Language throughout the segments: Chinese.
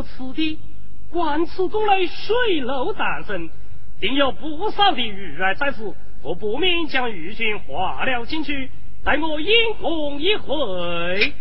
过此地。观此宫内水楼诞生，定有不少的鱼儿在此。我不免将鱼群划了进去，待我引红一回。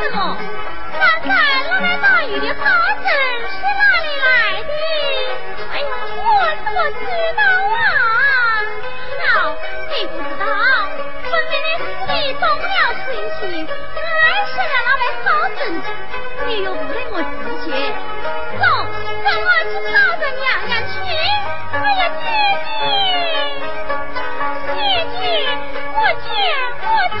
怎么刚才那位打鱼的好人是哪里来的？哎呀我怎么知道啊？好你不知道？分明的是你动了春心俺是了那位好人你又不给我直绝走跟我去找她娘娘去哎呀姐姐姐姐我姐我姐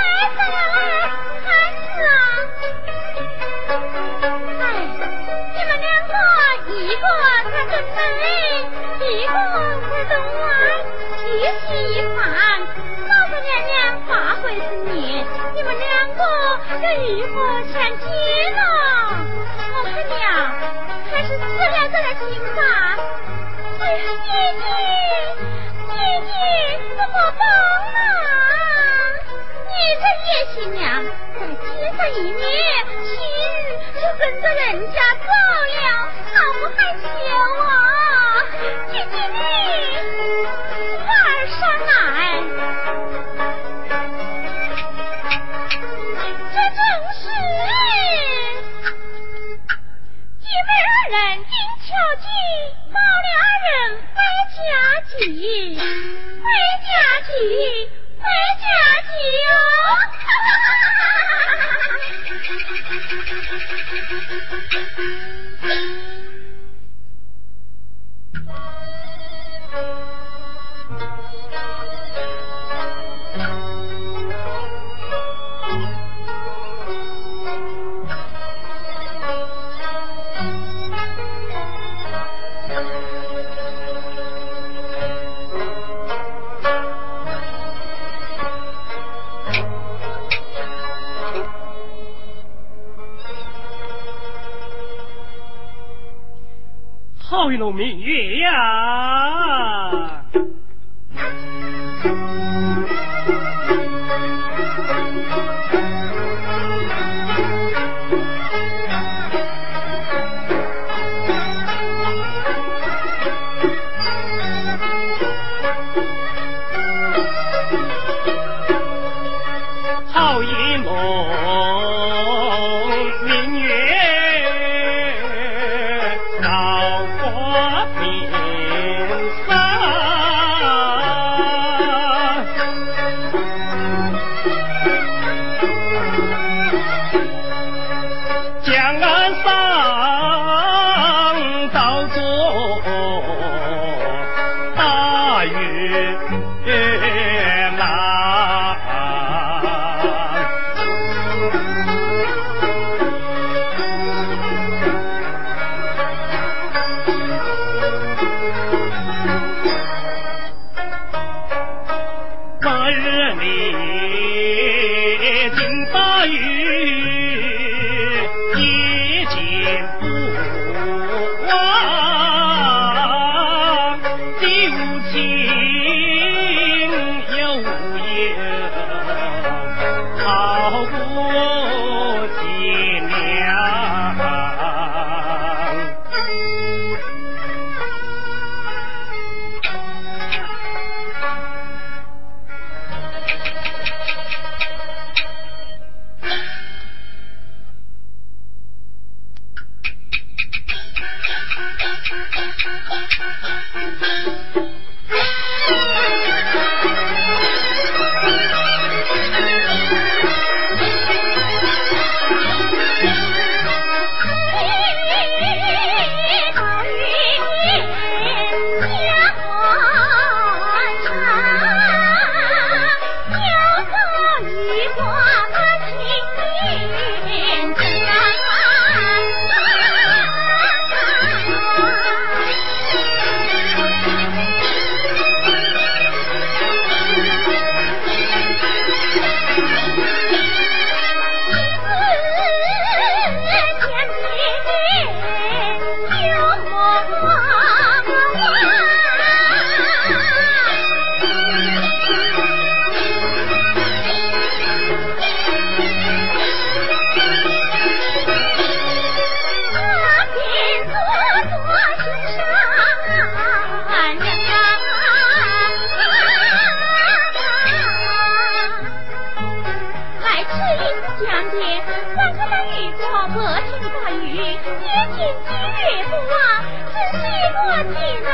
一个在城北，一个在东岸，细细一看，老子娘娘八回之命，你们两个这玉不相金呐，我看娘还是自来自来心吧，哎呀，姐姐姐姐怎么帮啊？你这野新娘，在街上一见亲，就跟着人家走了，好不害羞啊！姐姐你慢上来，这正是姐妹二人定巧计，母俩人挨家计，挨家计。thank 好一轮明月呀。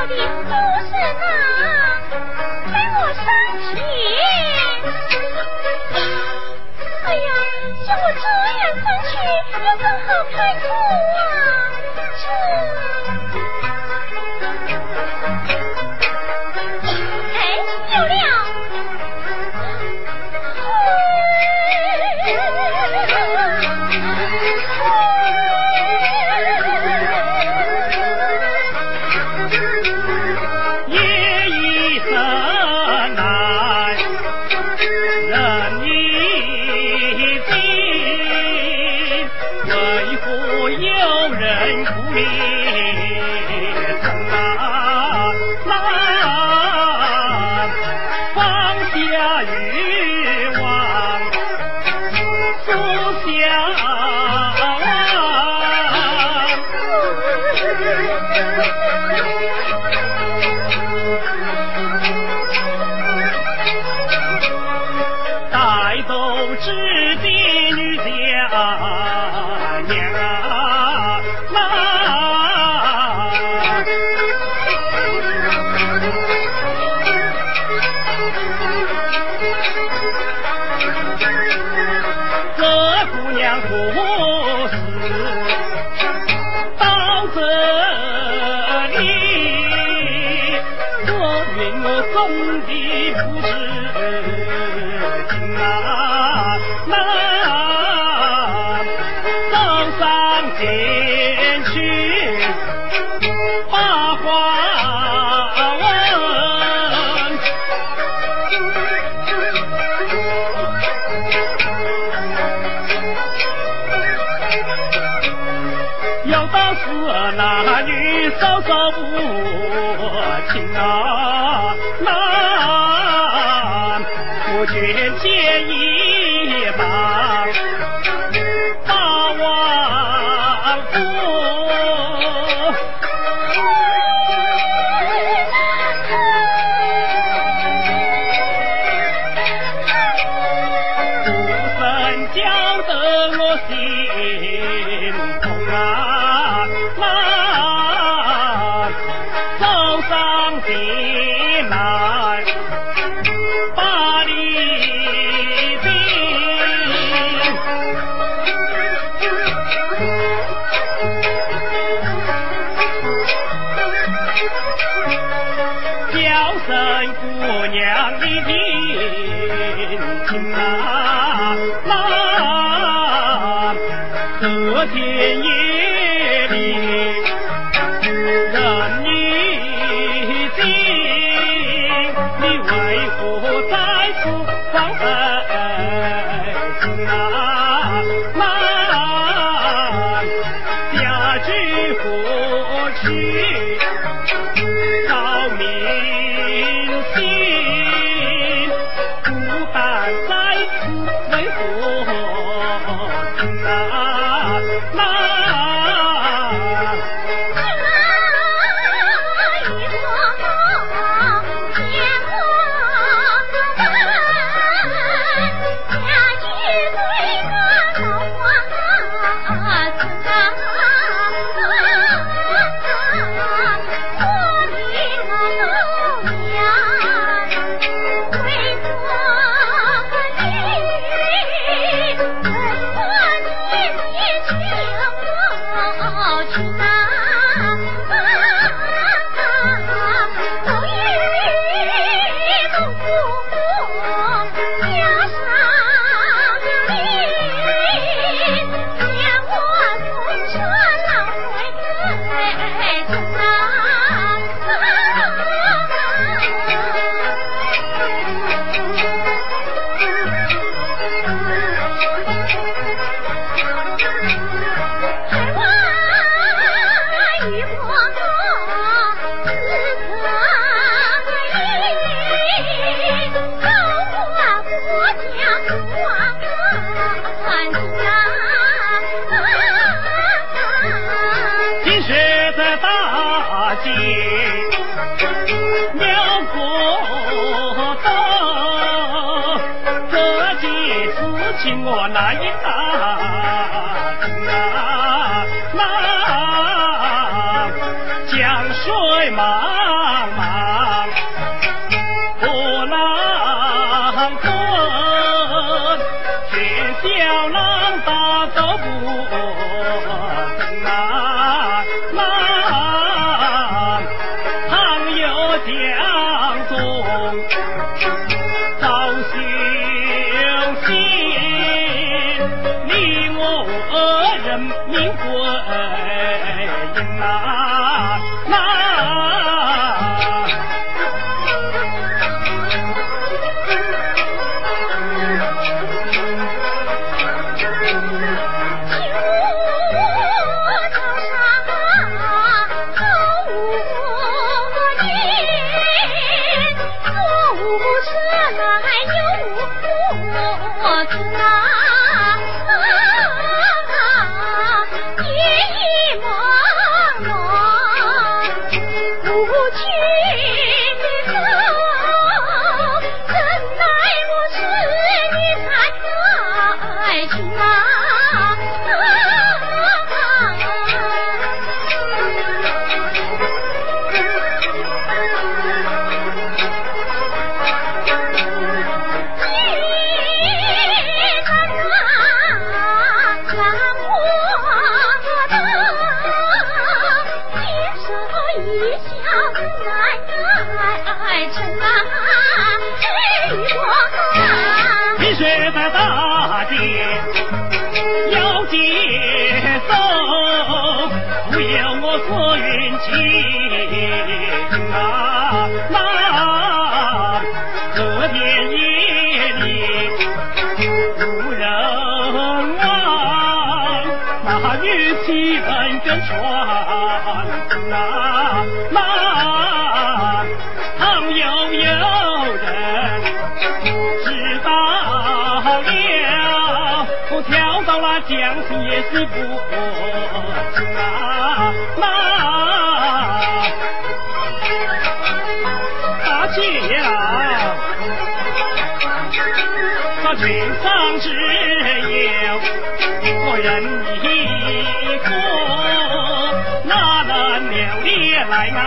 并不是那看我生气，哎呀，这样上去又怎好开口啊？这。不亲啊，啊？那将心也是不轻啊，那大姐呀，那君上只有我人一个，哪能留恋来啊？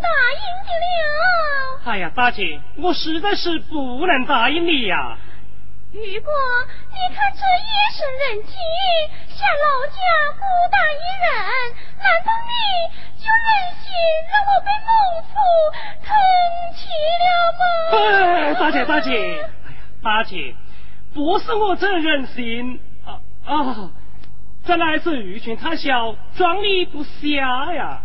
答应的了。哎呀，大姐，我实在是不能答应你呀、如果你看这夜深人静，下老家孤单一人，难道你就忍心让我被孟府坑弃了吗？哎，大姐，大姐，哎呀，大姐，不是我这忍心啊啊，这乃是鱼群太小，装力不瞎呀。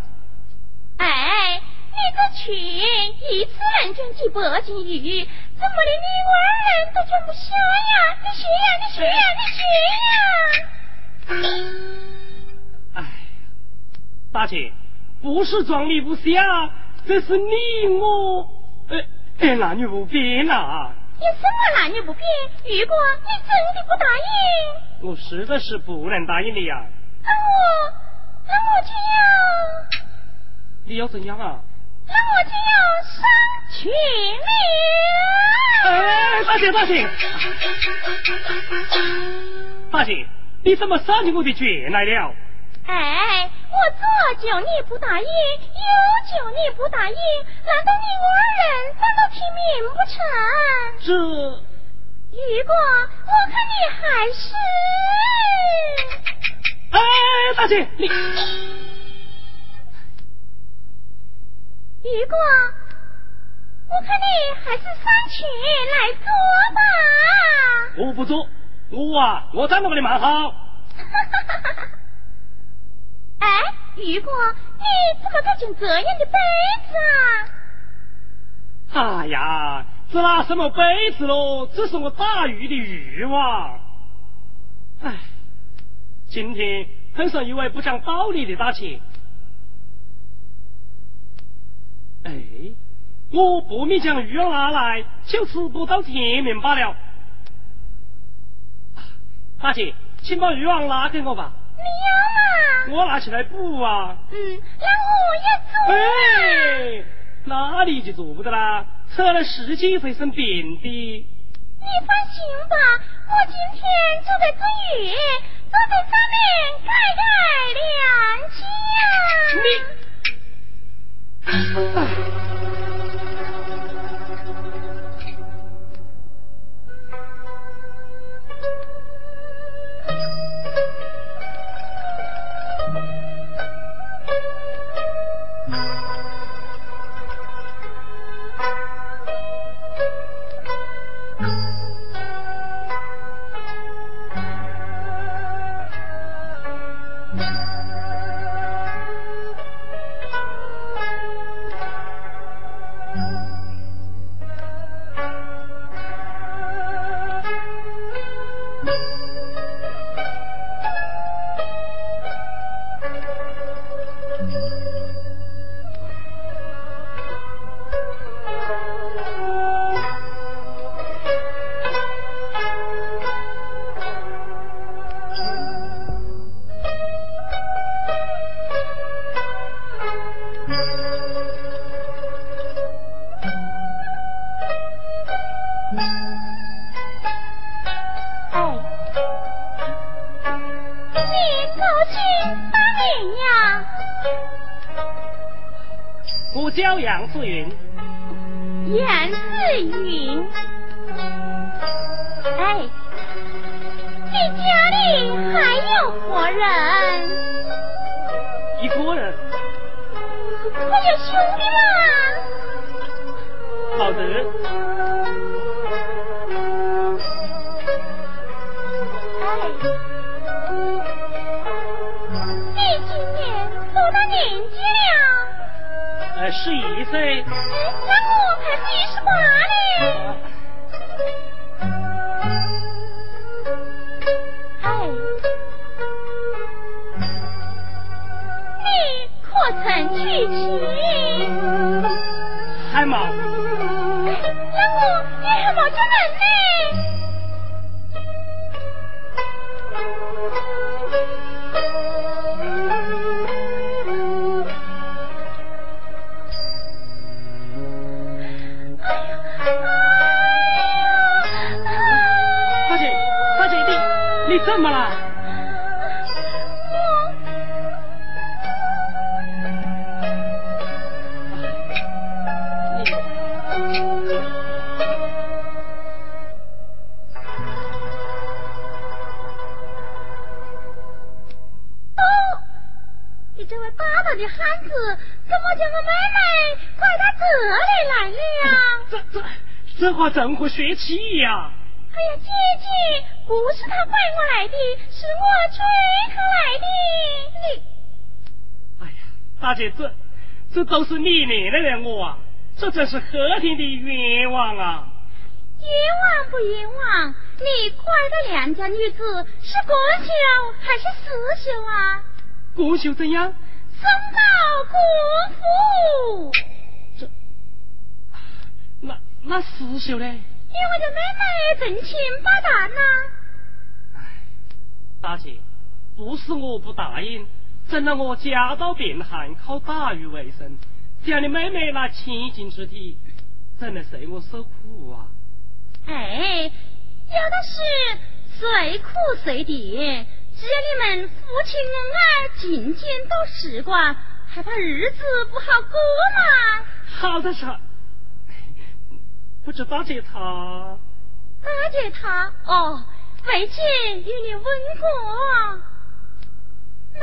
哎，你这群一次能赚几百斤鱼，怎么连你二人都赚不下呀？你学呀，你学呀，你学呀！哎，大姐，不是装你不下，这是你我呃呃男女不变呐、有什么男女不变？如果你真的不答应，我实在是不能答应你呀、那我，那我就要，你要怎样啊？那我就要上群了。哎，大姐，大姐，大姐，你怎么上进我的卷来了？哎，我左久你不答应，右久你不答应，难道你我二人反倒听明不成？这如果我看你还是，哎，大姐，你如果我看你还是上去来做吧。我不做，我啊，我站到我的蛮好。哎，如果你怎么敢讲这样的杯子啊？哎呀，这拿什么杯子喽？这是我打鱼的欲望。哎，今天碰上一位不讲道理的大姐。哎，我不免将鱼儿拿来，就吃不到天明罢了。啊大姐，请把渔网拿给我吧，你要吗？我拿起来补啊。嗯，那我也做。哎，那你就做不得啦，吃了十几会生病的。你放心吧，我今天做的这鱼，都在上面盖盖良心呀。唉，王素云。子，怎么叫我妹妹拐到这里来了？这这这话怎会说起呀？哎呀，姐姐，不是他拐我来的，是我追他来的。你，哎呀，大姐，这这都是你念的人我啊，这真是和田的冤枉啊！冤枉不冤枉？你拐的良家女子是国秀还是私秀啊？国秀怎样？身高国父。这，那那私秀呢？因为这妹妹正清八蛋呐！唉，大姐，不是我不答应，怎奈我家道贫寒，靠打鱼为生，这样的妹妹那千金之地，怎能随我受苦啊？哎，有的是随苦随甜，只要你们夫妻恩爱，尽尽都时光，还怕日子不好过吗？好的是。不知大姐她，大姐她哦，为姐与你问过，妹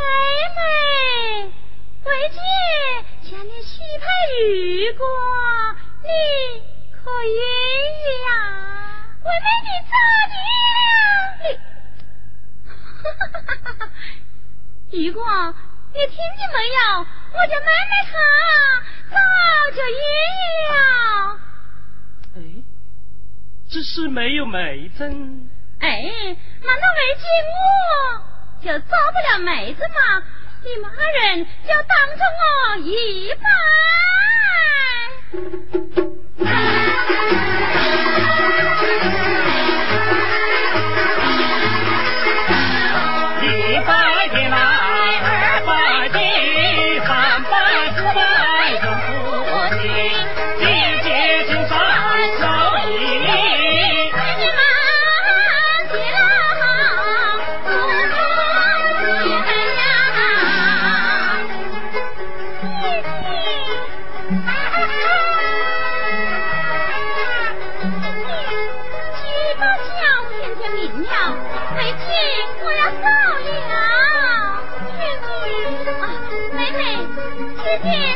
妹，为姐将你许配玉过，你可愿意呀？为妹你咋的了？你，哈哈哈！玉过，你听见没有？我家妹妹她早就愿意了。只是没有媒证。哎，难道没见我就找不了妹子吗？你们二人就当着我一拜。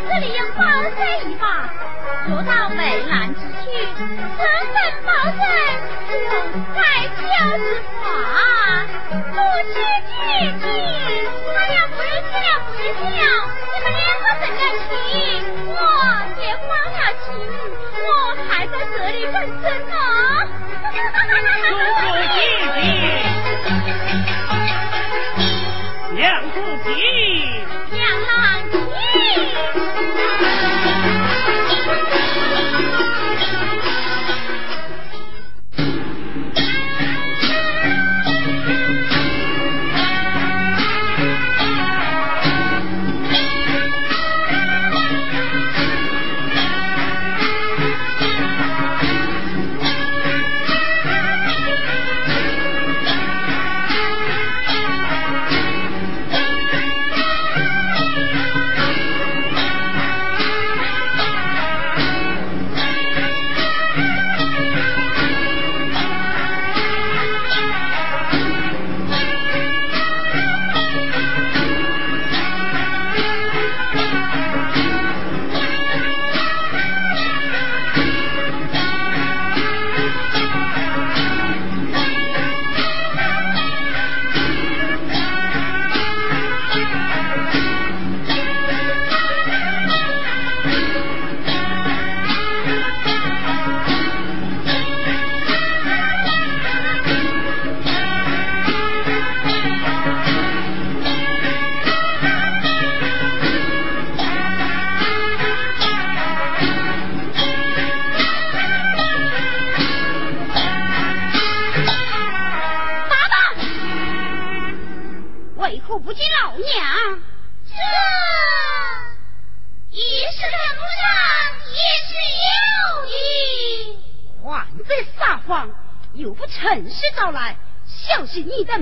这里用宝扇一把，游到美兰之趣，十分保证，自在逍话。不知这句，哎呀，不要不唬人家。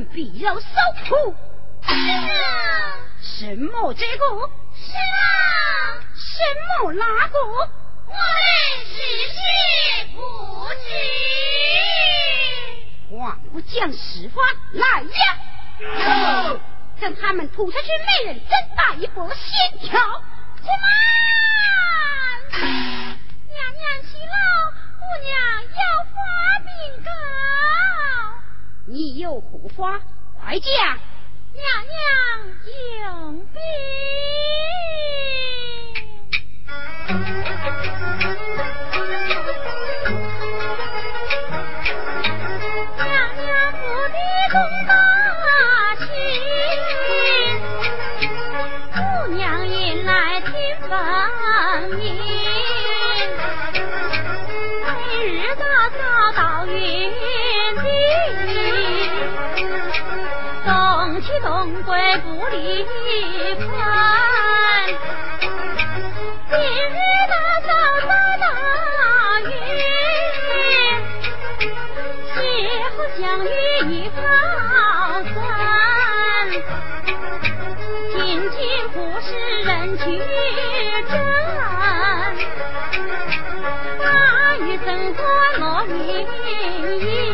必要受苦。是啊。什么这个？是啊。什么那个？我们只是不知。还不讲实话，来呀！等他们吐出去，每人再打一波线条。什么？娘娘息怒，姑娘要发禀告。你有何话，快讲。娘娘应兵，娘娘府的东大清，姑娘引来听分明，每日早早到云。东西东归不离分。今日大嫂遭大雨，邂逅相遇一好三。仅仅不是人去争，大雨怎过落云烟？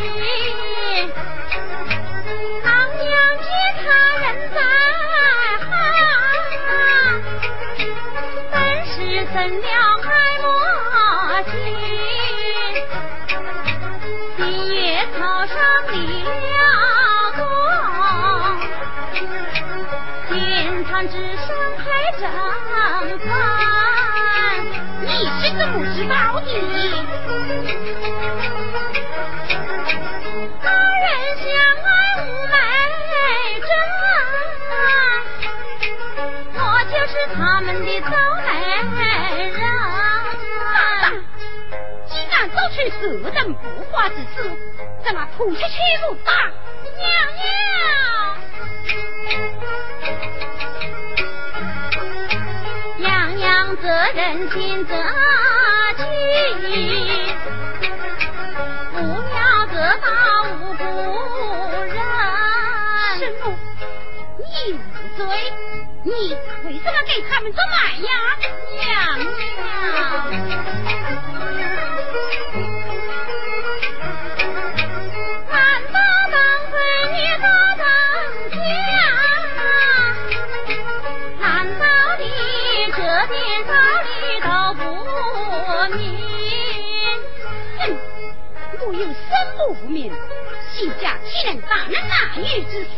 怎了爱莫心，今夜草上立了功，天堂之上开正饭，你是怎么知道的男人，相爱无眉。我就是？他们的早然做出色等不化之事，怎么吐出去不打？娘娘，娘娘责任尽责起，不要得到无辜人。什么？你无罪？你为什么给他们做买呀，娘娘？我有生母不明，新家岂能担任男女之事？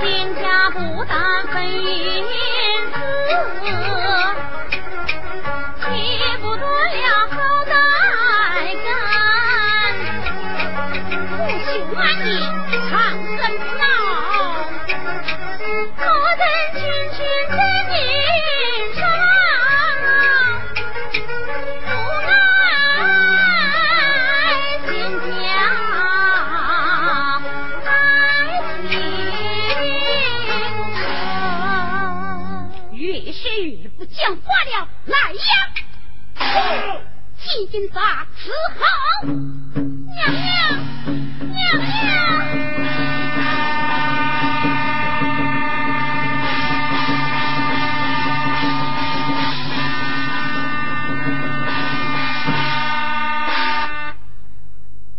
天家不当分银子，岂不断了好歹根？不行万年，长生不老，我等群群在年金扎伺候，娘娘，娘娘。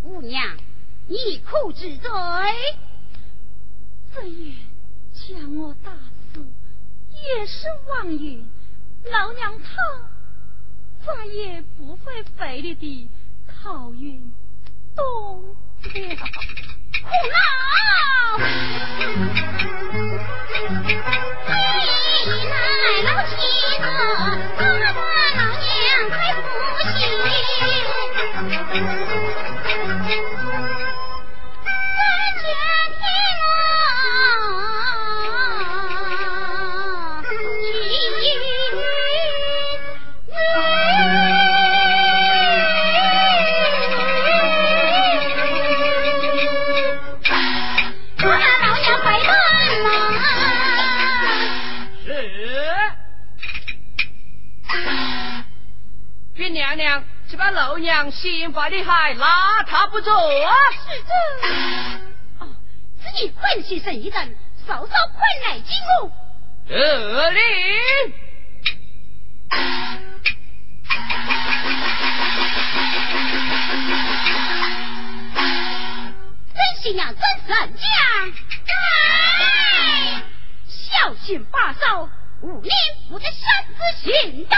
姑娘，你可知罪？这月将我打死，也是枉运。老娘她再也不会费力地考运东了。苦恼，你来了老娘心怀的害拉他不走啊！是这。哦，自己分析神一阵，稍稍困来进屋。得令。真心呀，真神将。哎，小心把守，五年不得擅自行动。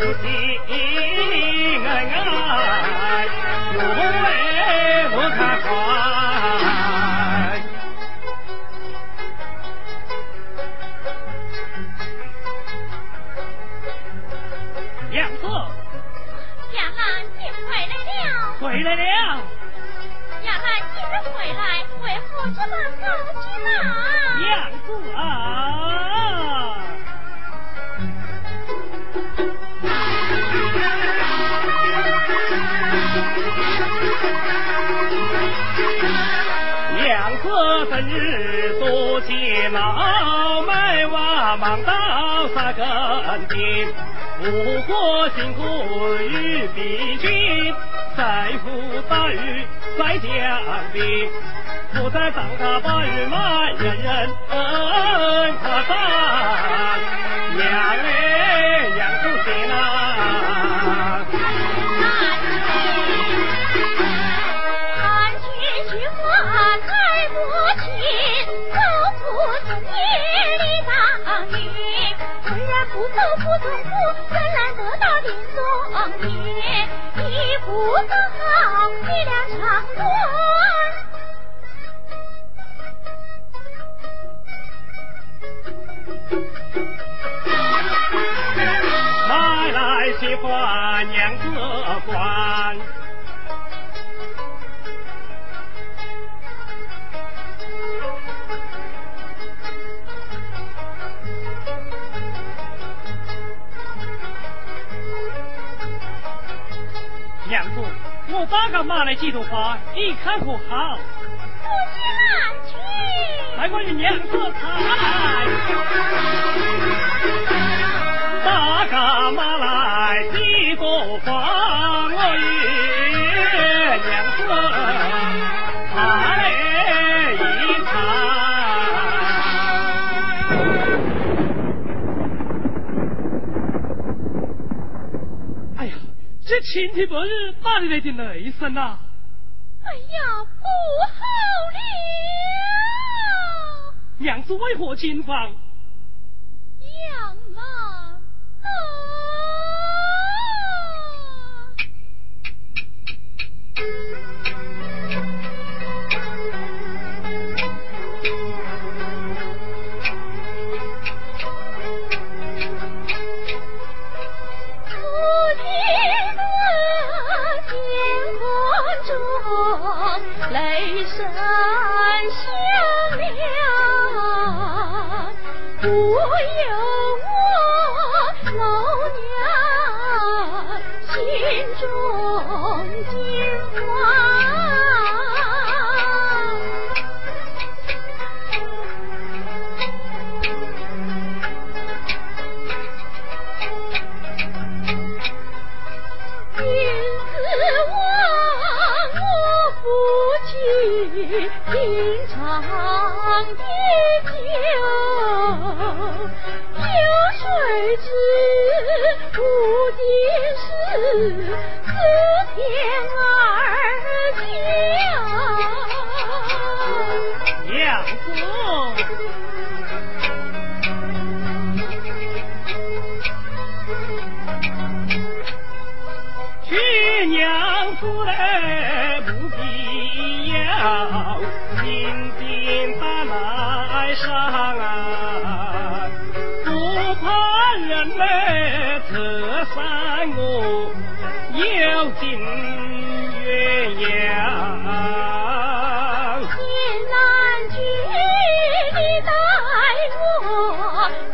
心爱爱，永。日多艰老，卖娃忙到三更天。不过辛苦与疲倦，在乎打鱼在江边。不在当他把鱼骂，人人恩赞，不付夫，怎难得到的终点？一步登，一两长官，买来喜欢，娘子管。我打个马来几朵花，你看可好？不去难去。来我你娘子谈。打个马来几朵花，我与这晴天白日哪里来的雷声呐？哎呀，不好了！娘子为何惊慌？娘啊！雷声响亮，不由我老娘心中惊慌。妻平常的久，有谁知不的是自天而降。娘子。去娘子嘞，不必要紧紧把来上啊，不怕人嘞侧山我有情鸳鸯。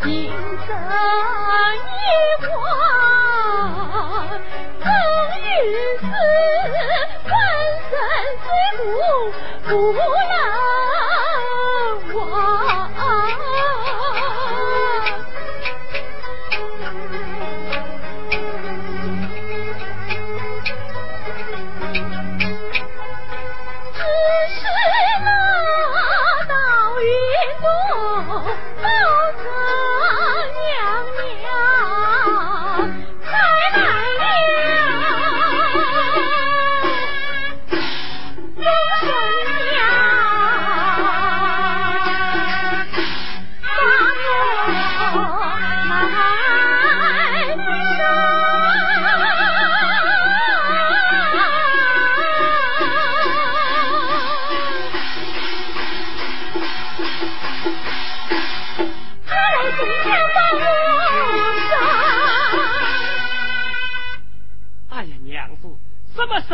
天人，虽苦不能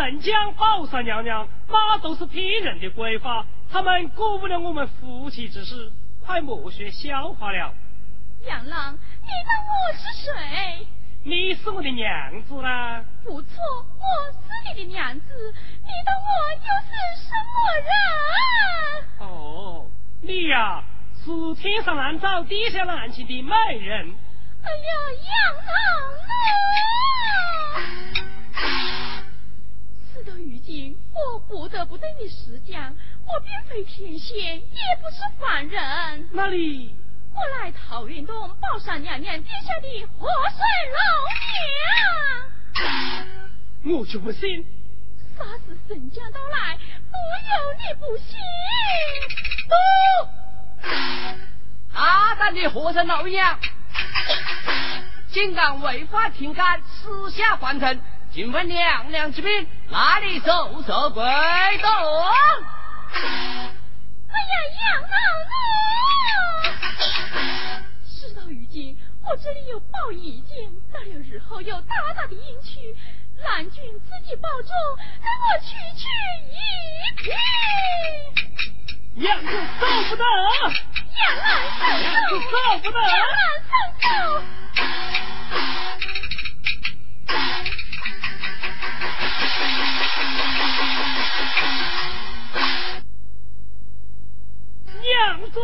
什么神将宝山娘娘，那都是骗人的鬼话，他们顾不了我们夫妻之事，快莫学笑话了。杨郎，你当我是谁？你是我的娘子啦，不错，我是你的娘子。你当我又是什么人？哦，你呀、是天上难找地下难寻的美人。哎呀，杨郎啊！事到如今，我不得不对你实讲，我并非天仙，也不是凡人。哪里我乃桃源洞宝山娘娘殿下的活水老娘。我就不信。啥时神将到来，不由你不信。大胆的和珅老娘，竟敢违法停干，私下凡尘，请问娘娘之命，哪里受受跪动？哎呀，杨老奴！事到如今，我这里有报一件，到了日后有大大的应许，蓝君自己保重，跟我区区一匹。杨子走不得，杨兰杨子走不得，杨兰走。娘子。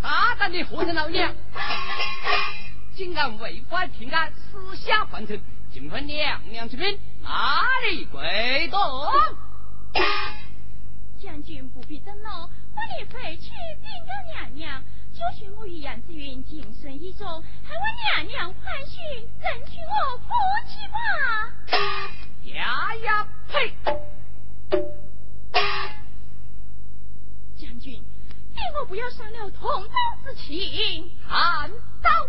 大胆的和尚老娘，竟敢违法停案，私下还城，请问娘娘之命，哪里跪动？将军不必登了，我立回去禀告娘娘。就许我与杨子云今生一种，还望娘娘宽恕，认取我夫妻吧。呀呀呸！将军，你我不要伤了同胞之情。看刀！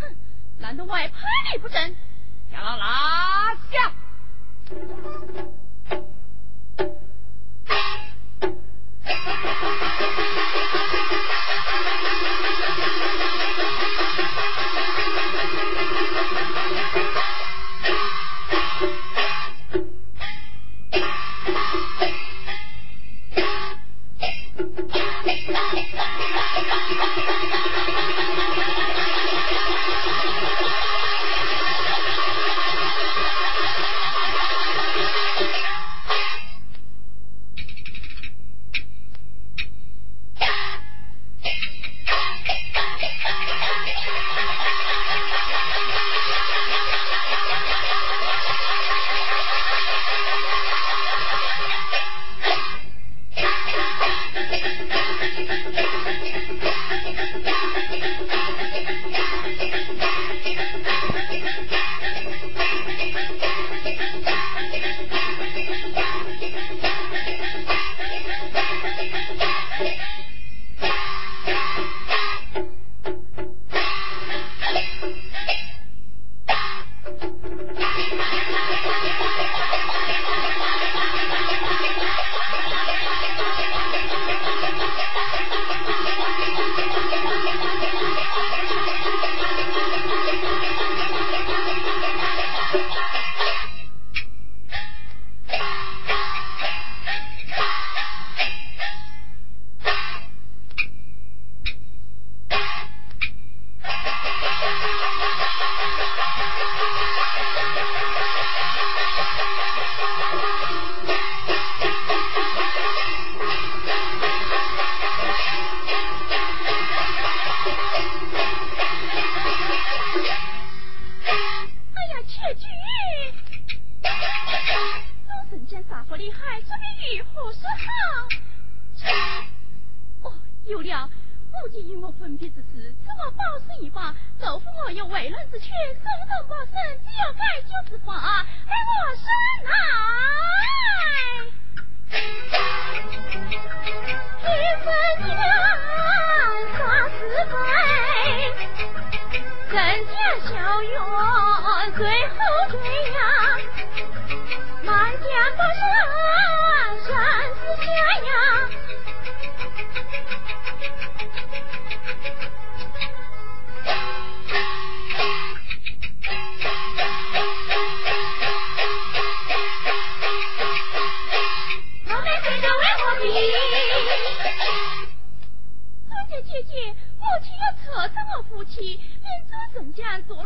哼，难道我还怕你不成？将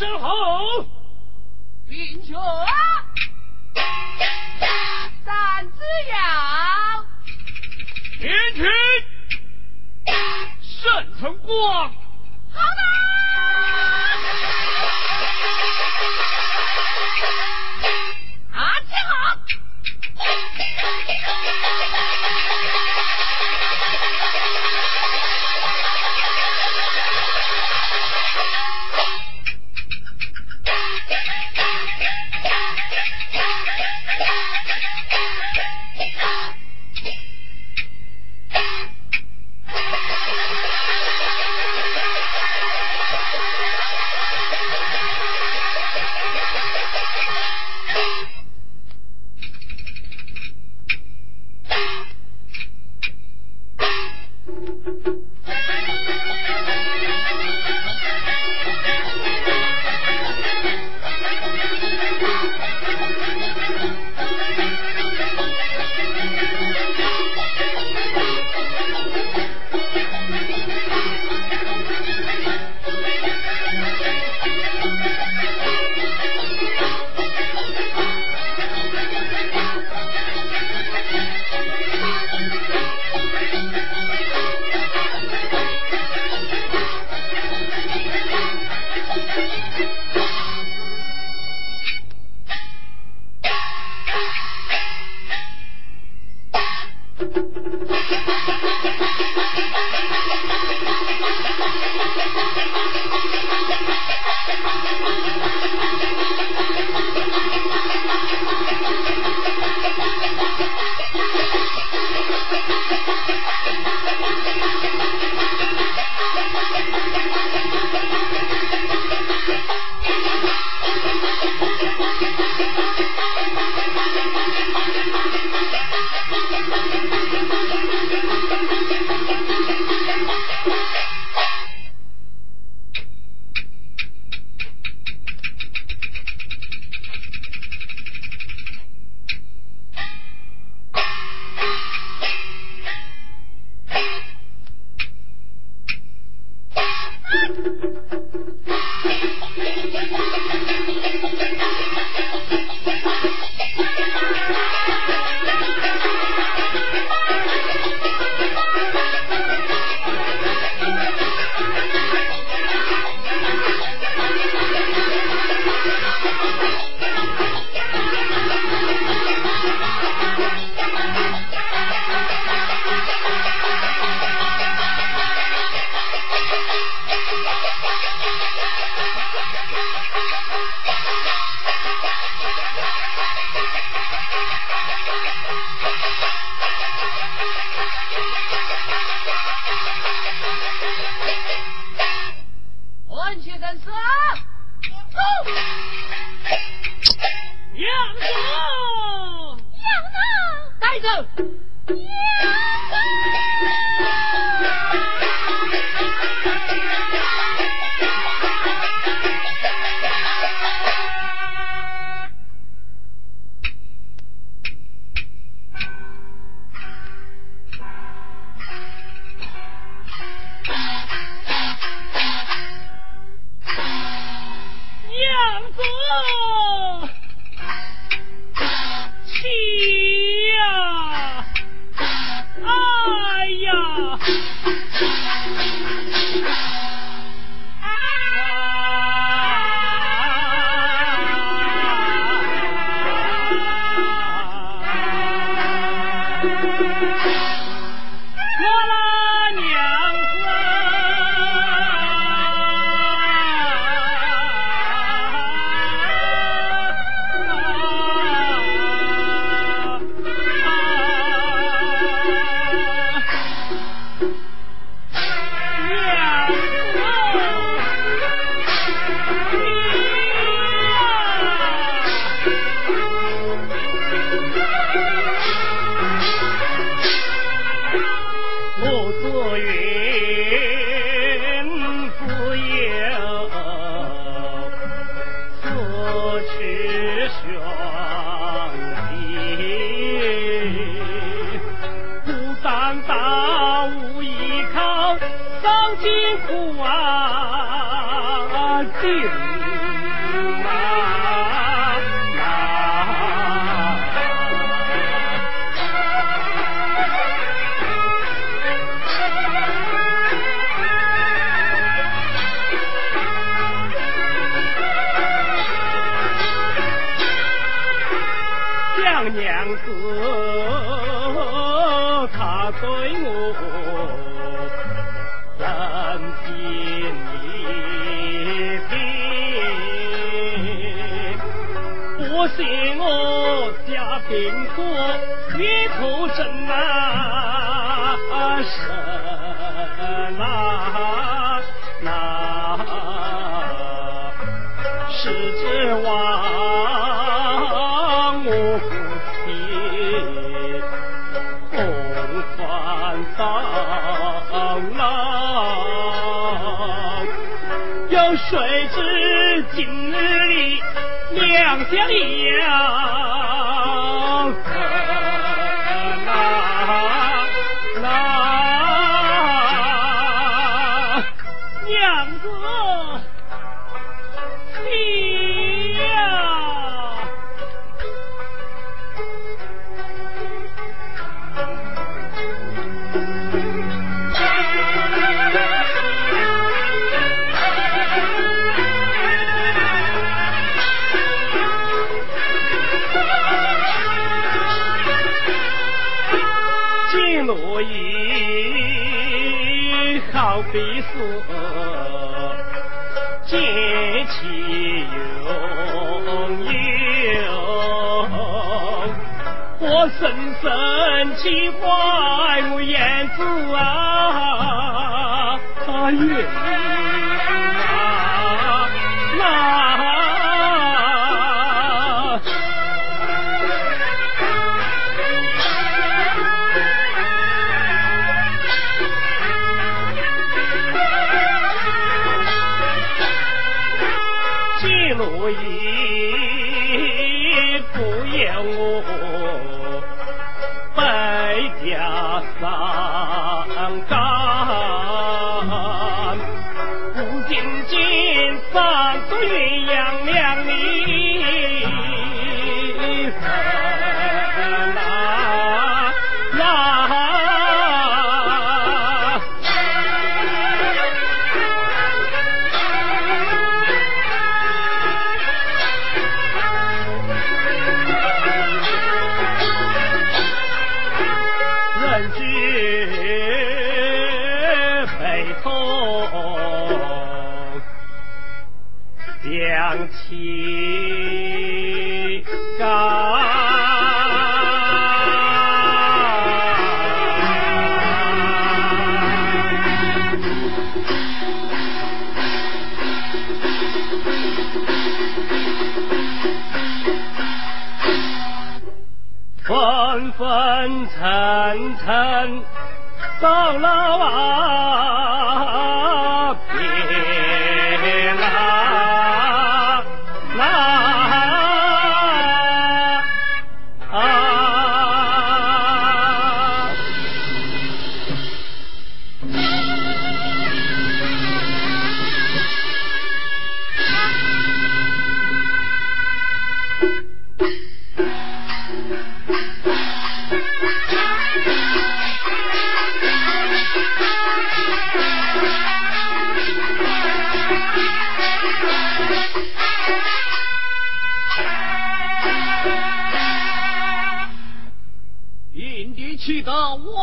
身后。林权，展子尧，林权，沈晨光。是兄弟不敢打无依靠伤筋苦啊筋见我家贫苦，越苦真啊生啊！那是指望我父亲共患到，有谁知今日里？两相宜呀真奇怪我燕子啊阿姨难成到老啊。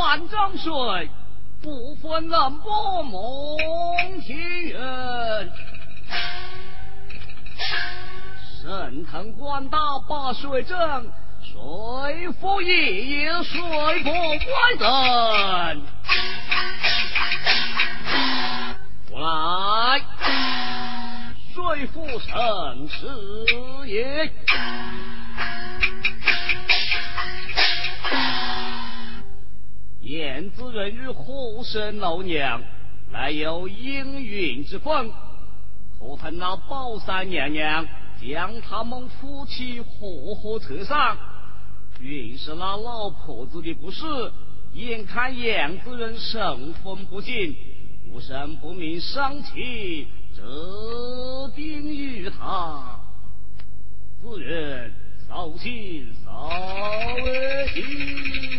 三江水，不分人，不梦天人。神腾官大，把水争，谁富也也，谁不关人。我来，水富城池也。人子人与护神老娘乃有应允之风可恨那宝山娘娘将他们夫妻活活扯上云是那老婆子的不是眼看养子人生魂不尽无神不明伤情折兵于他。自人扫兴扫为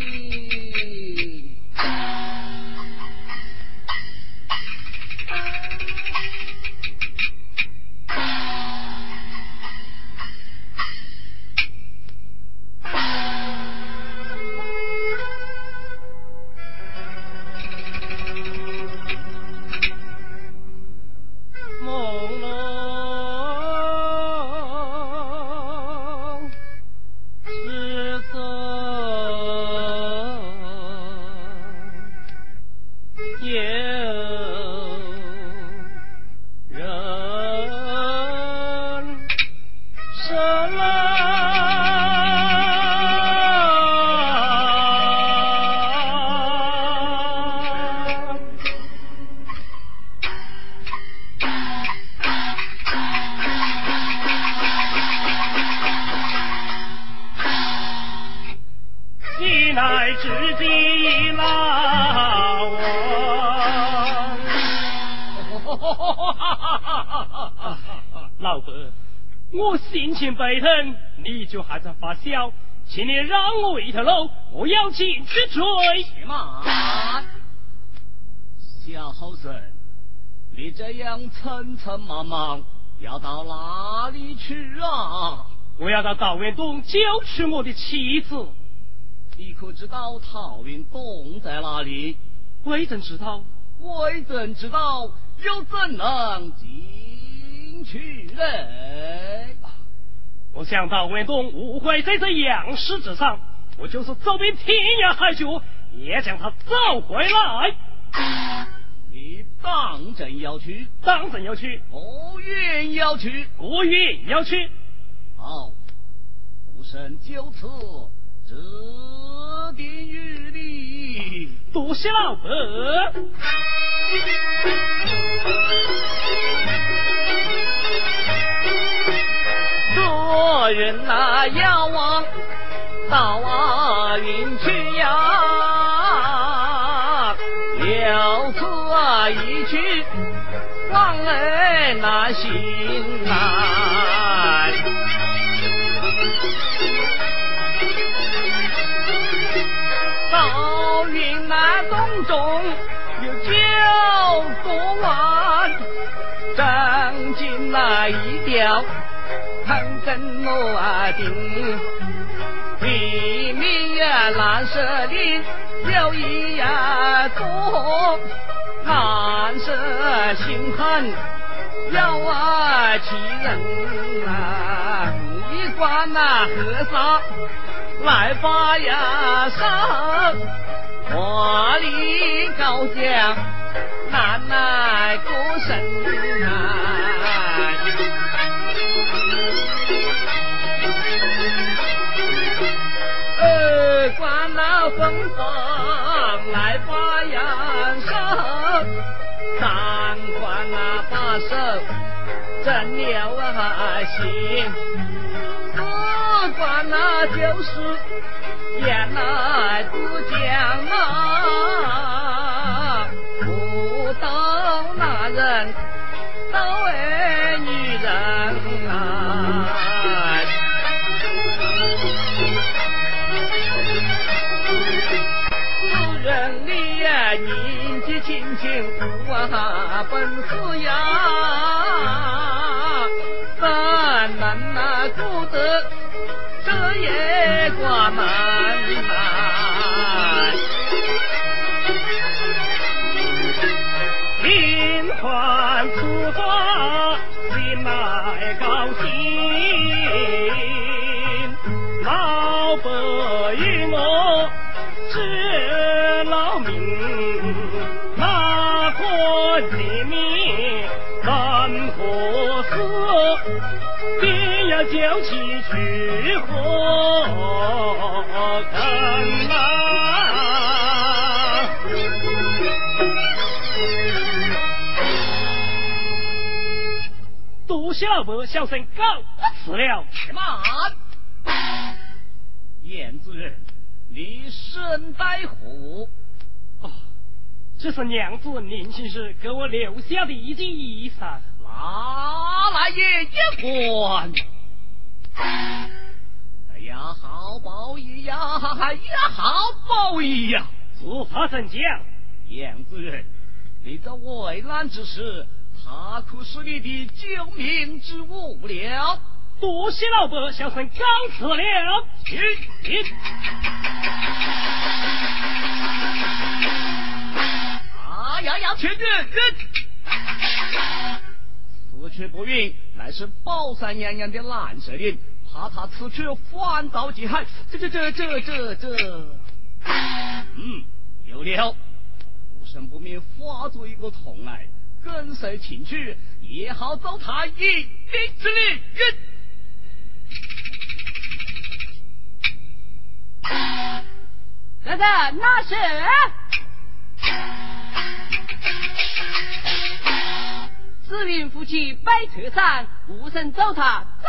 悲疼，你就还在发笑，请你让我一条路，我要进去追。慢，小后生，你这样匆匆忙忙要到哪里去啊？我要到桃源洞救出我的妻子。你可知道桃源洞在哪里？未曾知道。未曾知道，又怎能进去呢？我想到文东误会在这样事之上，我就是走遍天涯海角，也将他找回来。你当真要去？当真要去？我愿要去，我愿要去。好，吾生就此指定于你。多谢老伯。人呐要往大云去呀，有此一去，望儿那心难。到云南洞中有九多万，正经那一条。看根我定，地名呀蓝色林，有一呀座蓝色心痕，要啊其人啊，一关那和尚来把呀上，华丽高讲难耐过身啊。管那风霜来把阳寿，三管那把手真了啊心，四管那就是原来自将啊，不到那人都为女人纪轻轻无本事呀，怎能那顾得这夜关门呐？林欢此话心乃高兴，老伯与我。是老命，哪可见面怎何死？便要叫其去何根啊？多谢老伯，小生告辞了。慢，燕子。你身带虎？哦，这是娘子年轻时给我留下的一件衣裳，拿来也一换。哎呀，好宝衣呀，哎呀，好宝衣呀！俗话怎讲？娘子人，你这危难之时，他可是你的救命之物了。多谢老伯，小生告辞了。去去。啊呀呀！前人人，此去不允，乃是宝山娘娘的蓝色林，怕他此去反遭极害。这这这这这这，嗯，有了。生不灭化作一个童来，跟随前去，也好遭他一臂之力。等等，那是紫云夫妻摆车上，无声走他在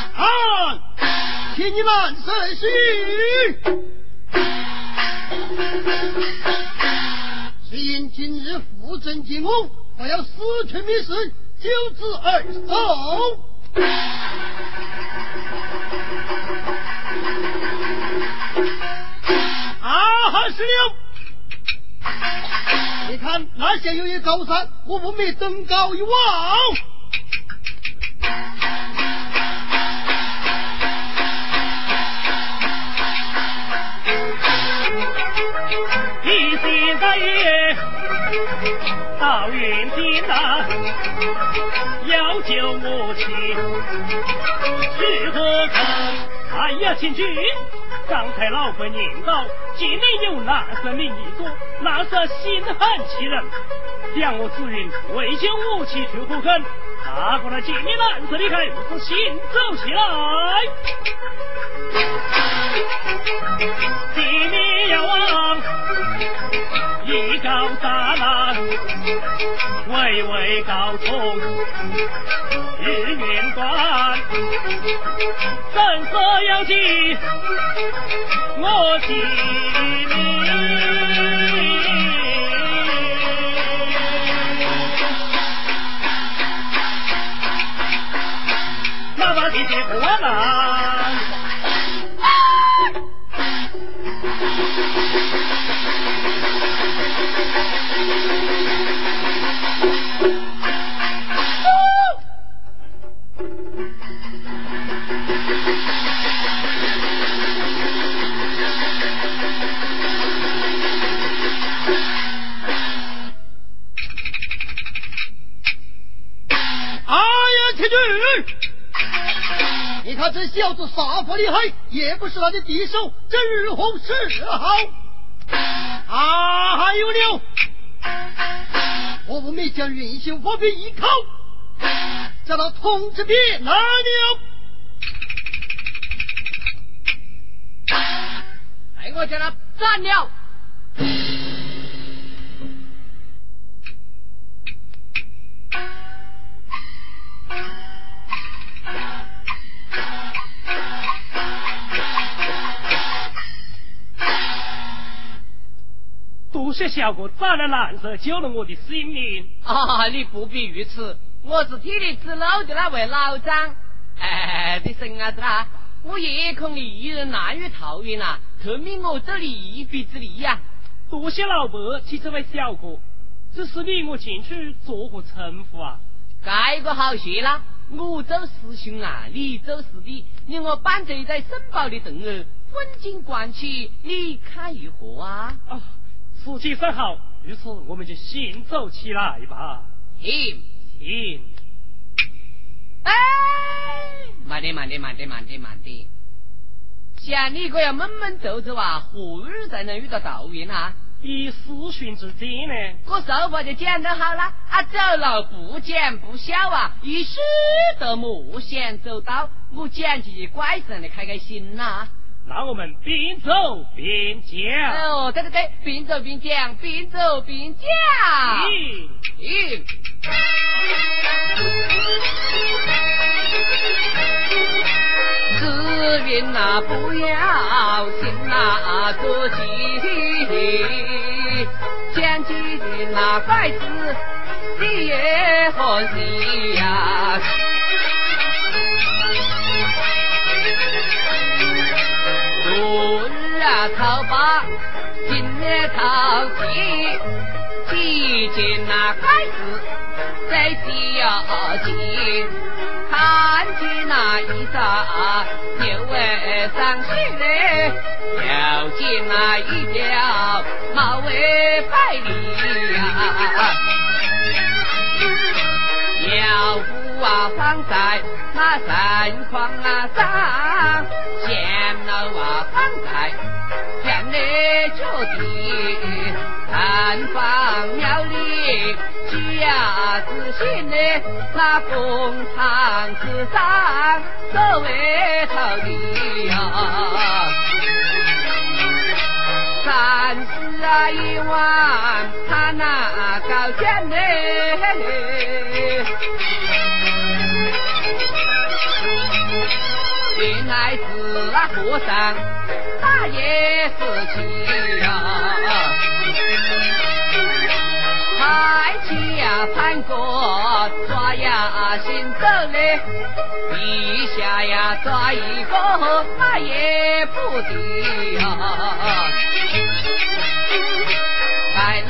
啊！替你难舍心。只因今日父正进宫，我要死去密事，就此而走。啊哈！石榴。你看，那下有一高山，我不灭登高一望。一心在夜，到云顶南，要救母亲，去何坑？哎呀，秦军！刚才老鬼念叨，见面有难色名义多，那色心狠欺人。想我紫云未将武器去火坑，哪个来见面难色离开，不是行走起来？见面要往一高山南，巍巍高冲日月端，神色要紧。我敬你，哪怕你爹不难。你看这小子杀伐厉害，也不是他的敌手，这日红是好。啊，还有了，我不没将云秀发兵一口，叫他通知变来了。哎，我叫他斩了。多谢小哥斩了蓝色，救了我的性命。啊，你不必如此，我是替你指路的那位老张。哎，你孙伢子啦，我夜空里一人难于桃源呐，特命我这里一臂之力呀。多谢老伯替这位小哥，只是你我进去作何称呼啊？该个好些啦，我做师兄啊，你做师弟，你我伴着在申报的等儿，风景观起，你看如何啊？啊。此计甚好，于是我们就行走起来吧。行行。哎，慢点，慢点，慢点，慢点，慢点。像你这样闷闷走走啊，何日才能遇到道缘啊？以私寻之见呢？我手法就讲得好了，啊，走路不讲不笑啊，一世都莫想走到，我讲起怪神的开开心呐。那我们边走边讲。哦，对对对，边走边讲，边走边讲。嗯嗯。子云呐，不要信那做鸡，讲起那怪事，你也欢喜呀。日啊，讨八，今日讨七，几件那怪事在西要紧。看见那一扎牛儿上树嘞，又见那一条马尾百里呀。要不啊放在那山框啊上，线路啊放在天里着地，南方庙里家子心呢，那公堂之上作为草地呀。三十啊一万，他那高见呢？那和尚大爷是气呀，开起呀盘锅抓呀行走嘞，一下呀抓一个那也不敌呀。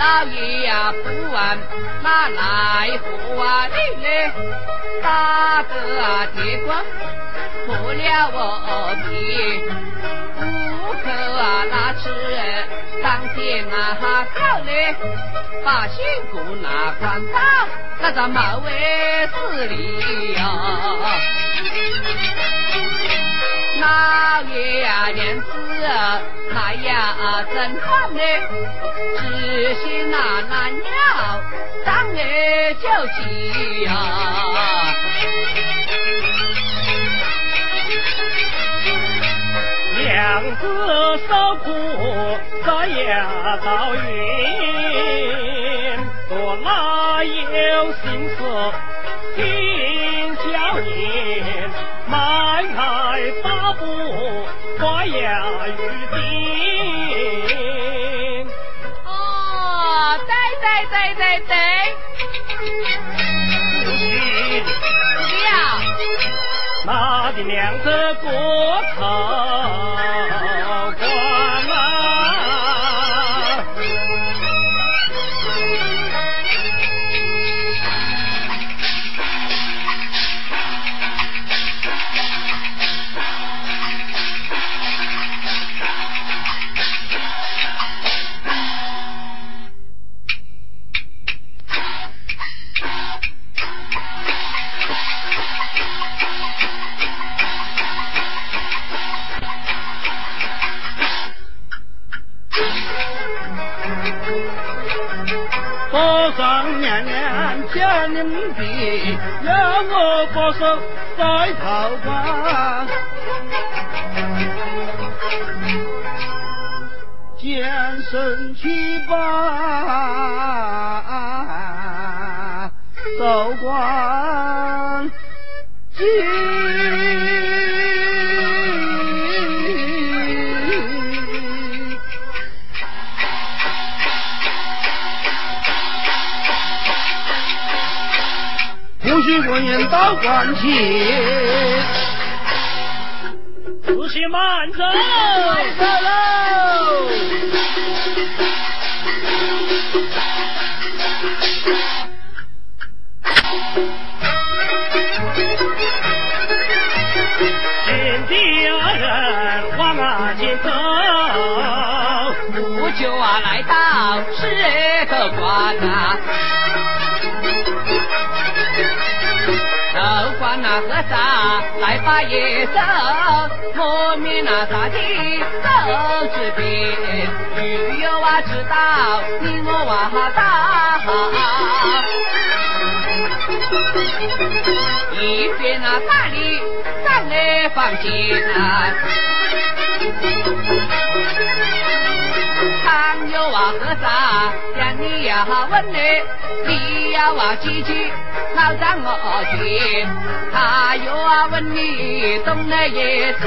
老爷呀，不问那来何啊你嘞，打得啊铁棍破了我皮，虎口啊那吃当天那哈笑嘞，把辛苦那关到那咱马尾寺里呀。老爷呀，娘子那呀真好呢，只是那男鸟当儿就急呀。娘子受苦在呀到云，多哪有心思听笑言？迈开大步花呀雨滴。哦，对对对对对，不信呀，那的娘子过口保上娘娘家人的，让我保守在桃花。将身去吧，走光景。不许文人到关前，仔细慢走。走喽！见家人往啊前走，不久啊来到石头关啊。和尚来把夜走，莫名那大的走这边，只有我知道你我娃大，一边那大理站来放心啊。常有啊和尚让你要问你，你要啊记起老张我听。他又啊问你懂了也是，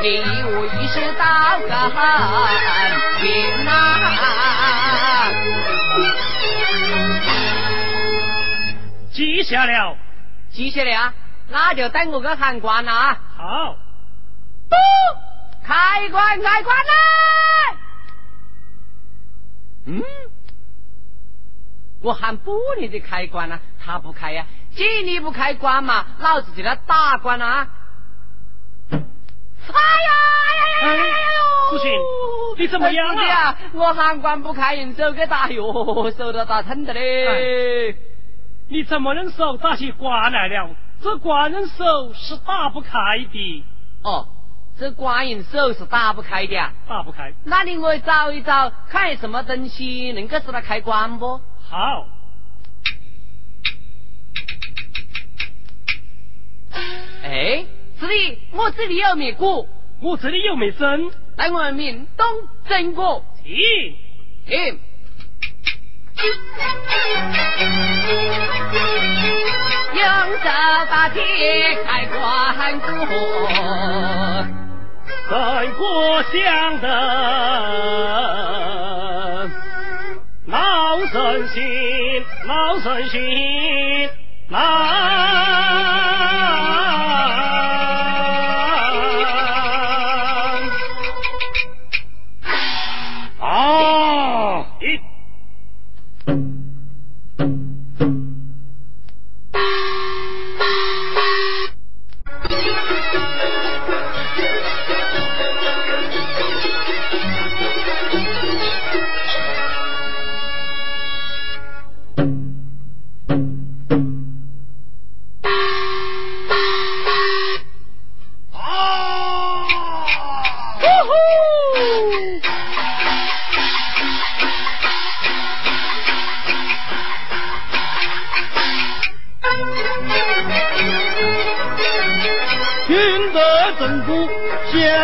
你无疑是道个听呐。记下了，记下了，那就等我个喊官了啊。好，不开关，开关来！嗯，我喊不你的开关呢，他不开呀。既你不开关嘛，老子就来打关了。哎呀呀呀呀呀呀！父亲，你怎么样了？我喊关不开，人手给打哟，手都打疼的嘞。你怎么能手打起关来了？这关人手是打不开的。哦。这观音手是打不开的，打不开。那你我找一找，看什么东西能够使它开关不？好。哎，这里我这里有面鼓，我这里有米针，来我们明东真鼓，停停。用手把铁开关鼓。在故乡的老孙心老孙心老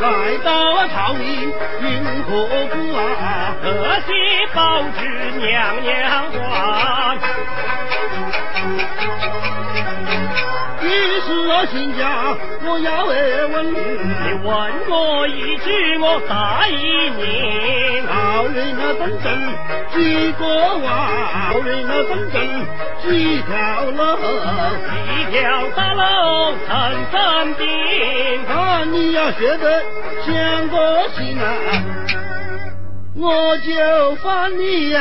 来到朝营云何故啊？何须报知娘娘话。我心家，我要问你问我一句，我答应你。老人啊，等等几个娃？老人啊，等等几条路？一条大路成正定。啊，你要学得像个心啊，我就放你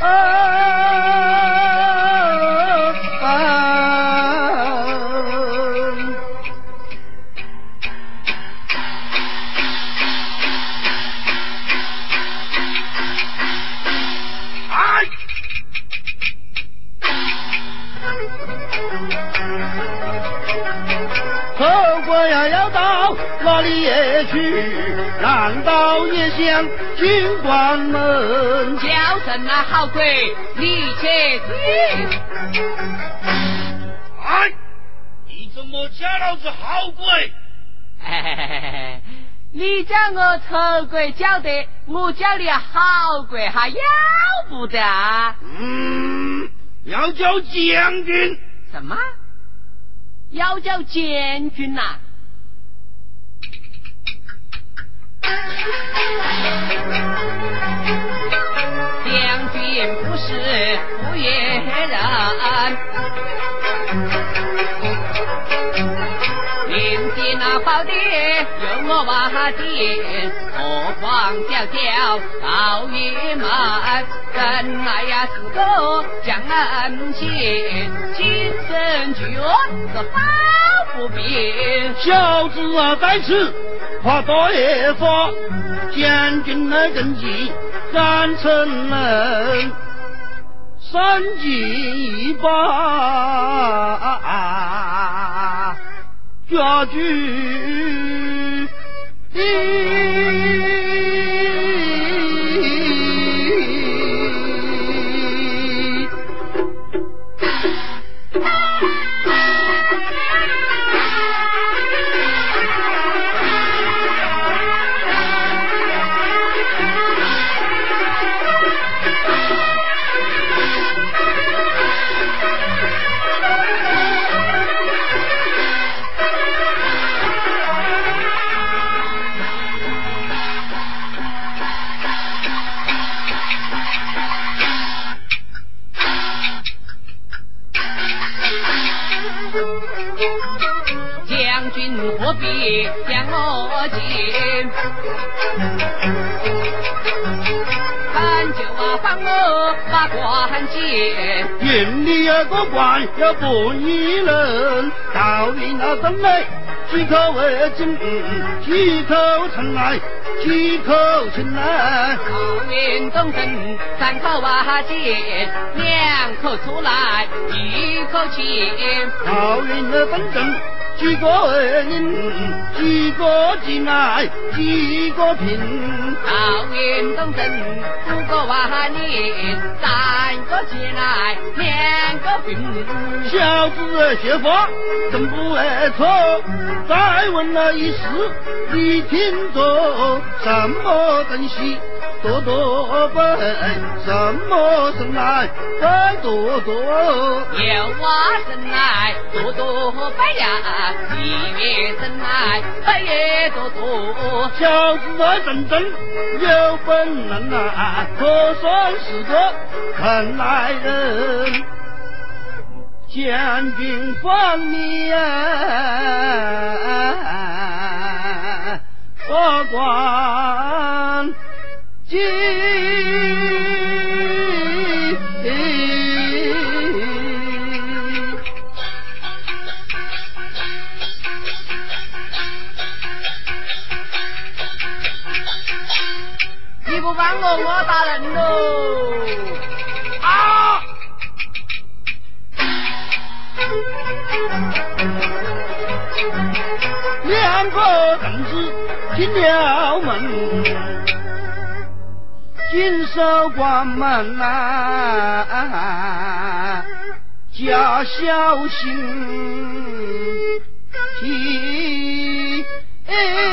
啊。过头关。哪里去？难道也想进关门？叫声那好鬼，你且听。哎，你怎么叫老子好鬼？嘿嘿嘿，你叫我丑鬼叫的，我叫你好鬼还要不得啊？嗯，要叫将军。什么？要叫将军呐？将军不是不言人，临的有我瓦顶，何况小小老爷们，真来呀是个将恩情，今生绝是保不平。小子啊，在此话多也发，将军来根基三成人，三计把家具。将我擒？本就啊放我把关节。云里有个关要不一人，道云那东来，几口为进，几口城来，几口进来。好运东升，三口瓦解，两口出来，一口气。好运的纷争，几个为人，几个进来，几个平。好运东升，五个瓦脸，三个进来，两个平。小子学法真不错，再问了一事，你听着，什么东西多多背，什么生来再多多。有娃生来多多白呀，一月生来白也多多。小子啊，真有本能啊，可算是个肯来人。将军放你啊，我关进。你不帮我，我打人喽！啊！两个凳子进了门，紧守关门呐、加小心哎。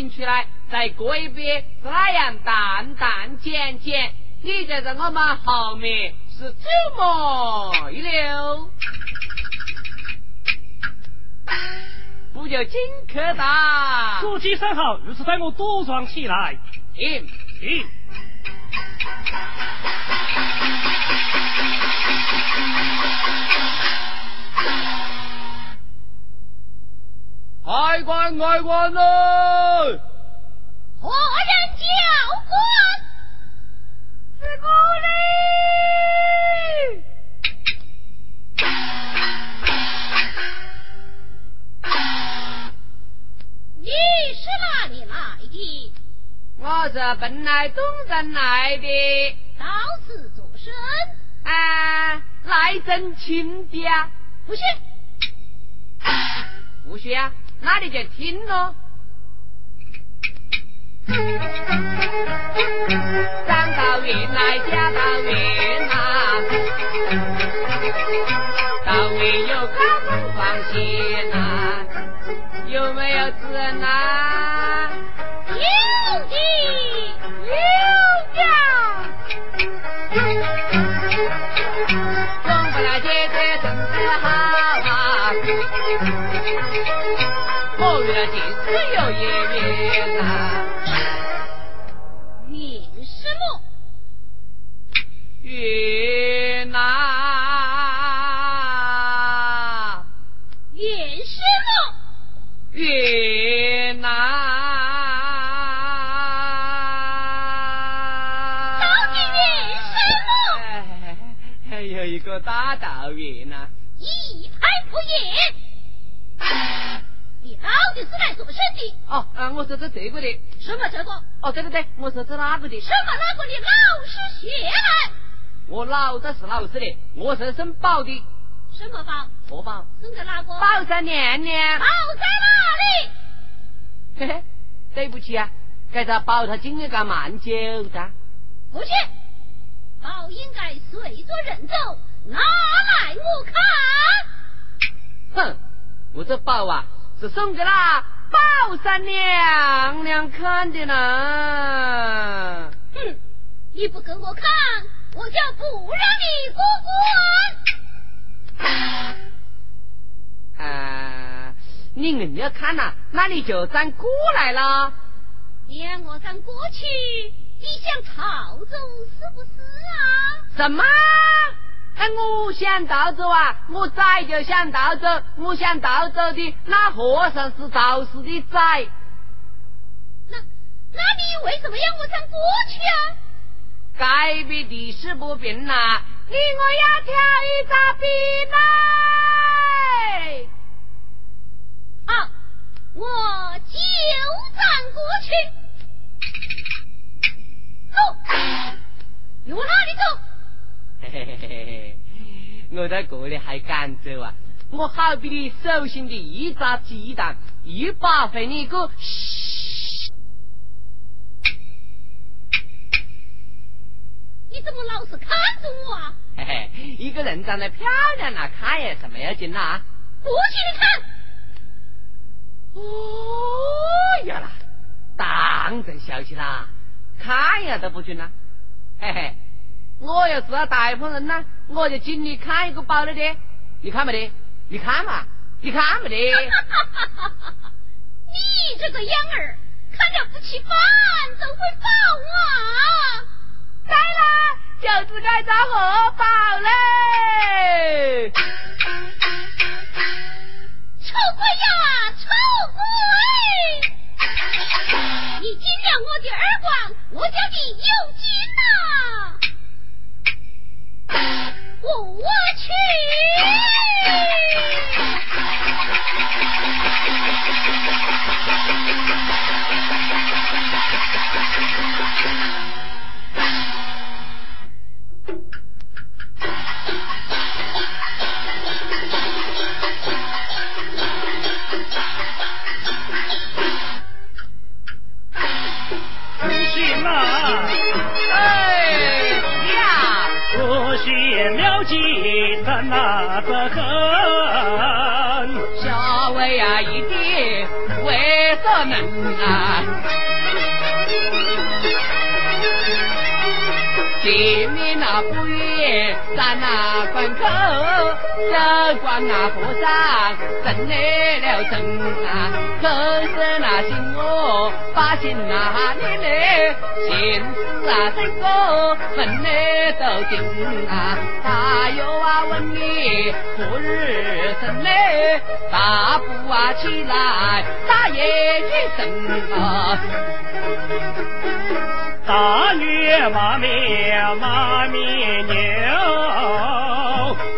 进去来，在过一边那样淡淡渐渐，你就在我们后面是这么一流，不就金克大？夫妻三好，如此待我多装起来，听听。开官开官啊！何人叫官？是故里。你是哪里来的？我是本来东镇来的。到此作甚？啊，来征亲的啊！不去，不去啊！那你就听喽。上到云来，下到云啊，到没有高峰放心呐，有没有？子呐？有？的，有？的。中国的姐姐真是好啊！好远的，只有一面山。云石路，云南，云石路，云南。到底云石路？还，有一个大道远呐，一派不言。到底是来做生的？哦，啊，我是做这个的，什么这个？哦，对对对，我是做那个的。什么那个的？老师，学来。我老子是老师的，我是生宝的。什么宝？佛宝？生在哪个？宝在年年。宝在哪里？嘿嘿，对不起啊，该在宝他今日干蛮久的。不去。宝应该随着人走，拿来我看。哼，我这宝啊。是送给那宝三娘娘看的呢。哼，你不给我看，我就不让你过关。啊，你硬要看呐、那你就站过来了。你让我站过去，你想逃走是不是啊？什么？哎，我想逃走啊，我崽就想逃走，我想逃走的那和尚是道士的崽。那那你为什么要我唱过去啊？该比地势不平呐，你我要跳一扎比来。啊，我就站过去。走，你往哪里走？嘿嘿嘿嘿嘿，我在这里还敢走啊？我好比你手心的一扎鸡蛋，一把被你个，嘘！你怎么老是看着我啊？嘿嘿，一个人长得漂亮了，看也是没有劲啦。不信你看，哦，呀啦，当真小气啦，看也都不准啦，嘿嘿。我要是大夫人呢，我就请你看一个包了的，你看没得？你看嘛，你看没得？你这个样儿，看了不起饭，怎会饱啊？对了，就是该找荷包嘞！臭鬼呀，臭鬼！你惊了我的耳光，我叫你有劲呐！我去！记得那得很？小薇呀，一定为着能啊？前面那不在那关口，守关那和尚真来了真啊！可是那心我把心那里嘞，心思啊这个分来都定啊！他又啊问你何日生嘞？大步啊起来，大爷一声啊！大女妈面妈面牛，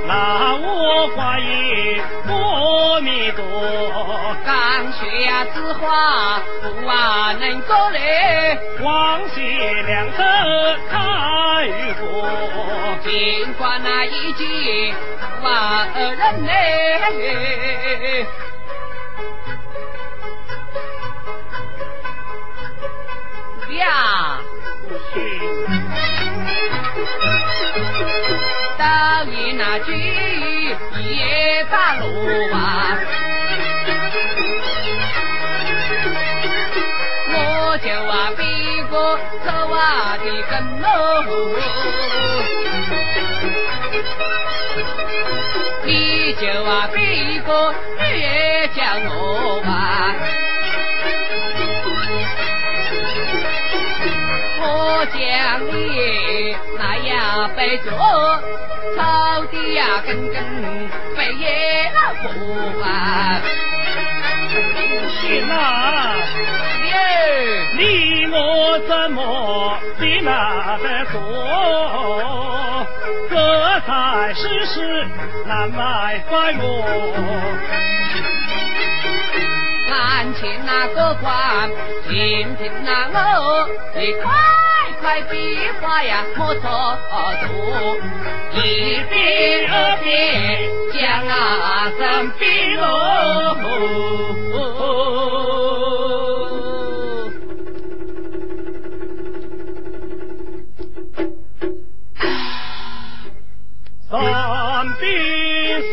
那我话语阿弥陀。刚学呀字画不啊能够嘞，光学两手看雨过，尽管那一句不啊二人嘞。呀，到你那句也打路啊，我就啊比个走啊的跟喽，你就啊比个越叫我吧。我讲你那样背着草地呀，根根被野老虎啊！行啊，耶，你我怎么比那得多？这才世事难买翻我。看清那个官，听听那我，你快快比划呀，莫蹉跎，一边二边将啊身比喽。三比四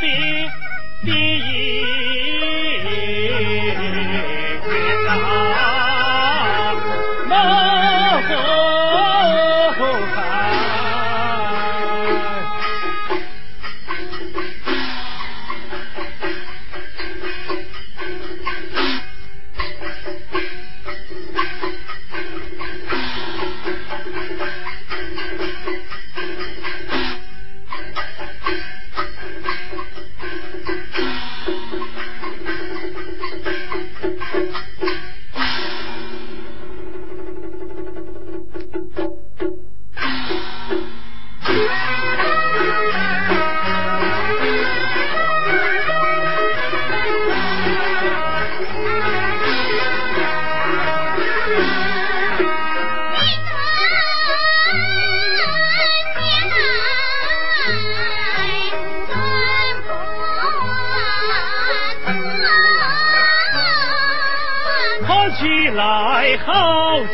比第一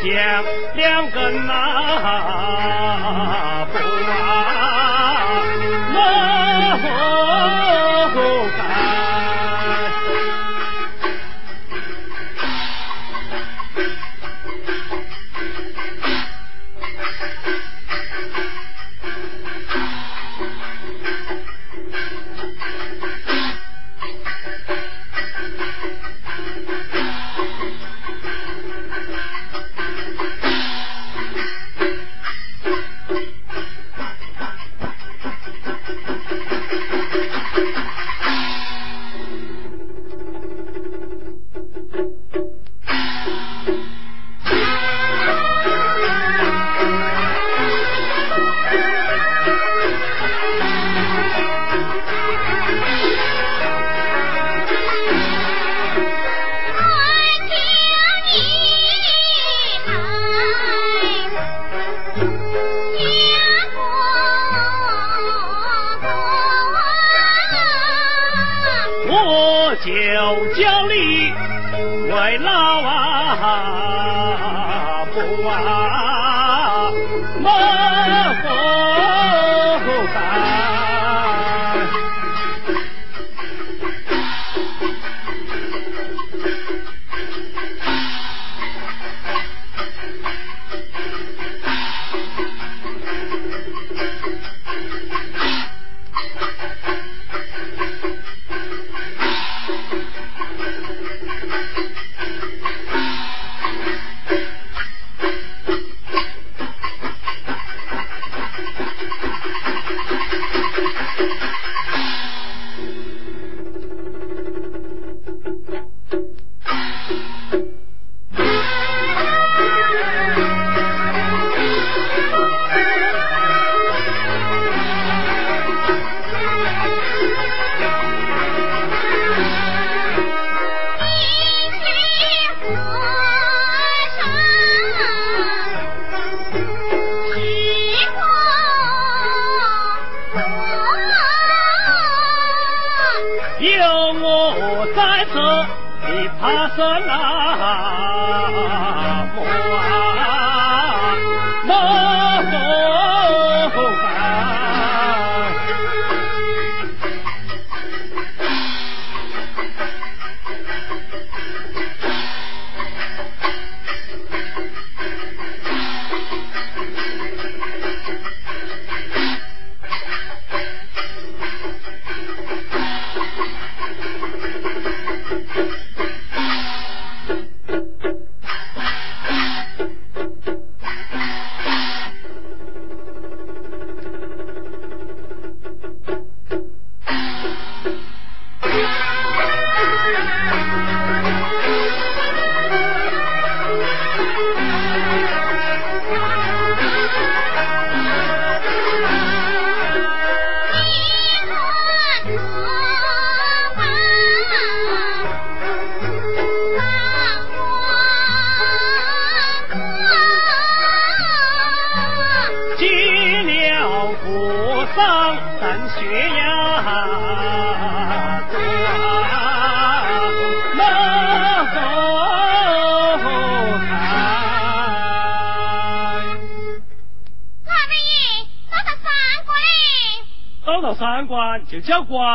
像两根呐就叫官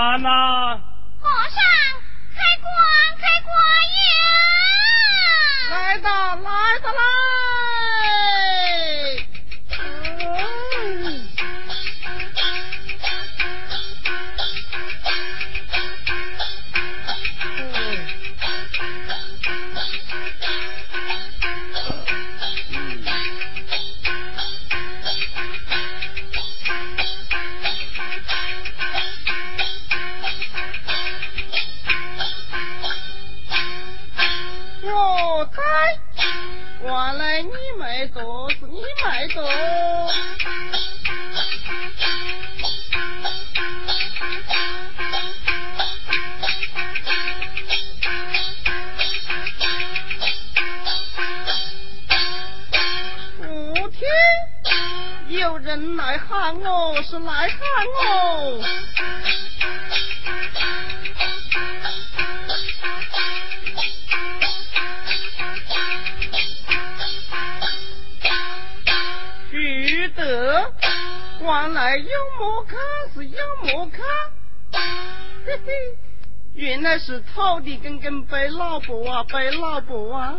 土地根根背老婆啊，背老婆啊！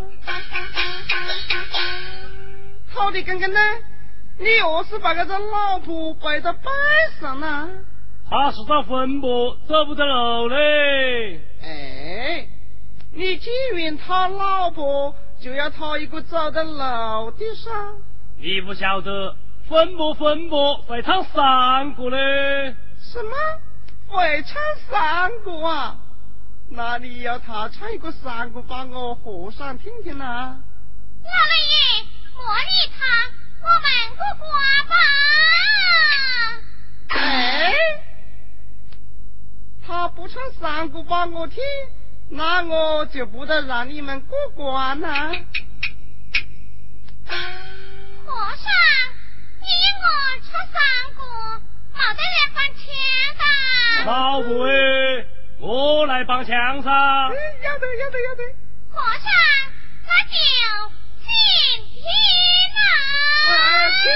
土地根根呢？你又是把个这老婆背到背上呢？他是找坟墓，走不得路嘞。哎，你既然讨老婆，就要讨一个走得路的噻。你不晓得，坟墓坟墓会唱三个嘞。什么？会唱三个啊？那你要他唱一个三个，把我和尚听听呐？老老爷，莫理他，我们过关吧。哎，他不唱三个把我听，那我就不得让你们过关了。和尚，你我唱三个，没得人帮腔的。老贵，我来帮腔噻。要得要得要得。和尚，那就请听啊。请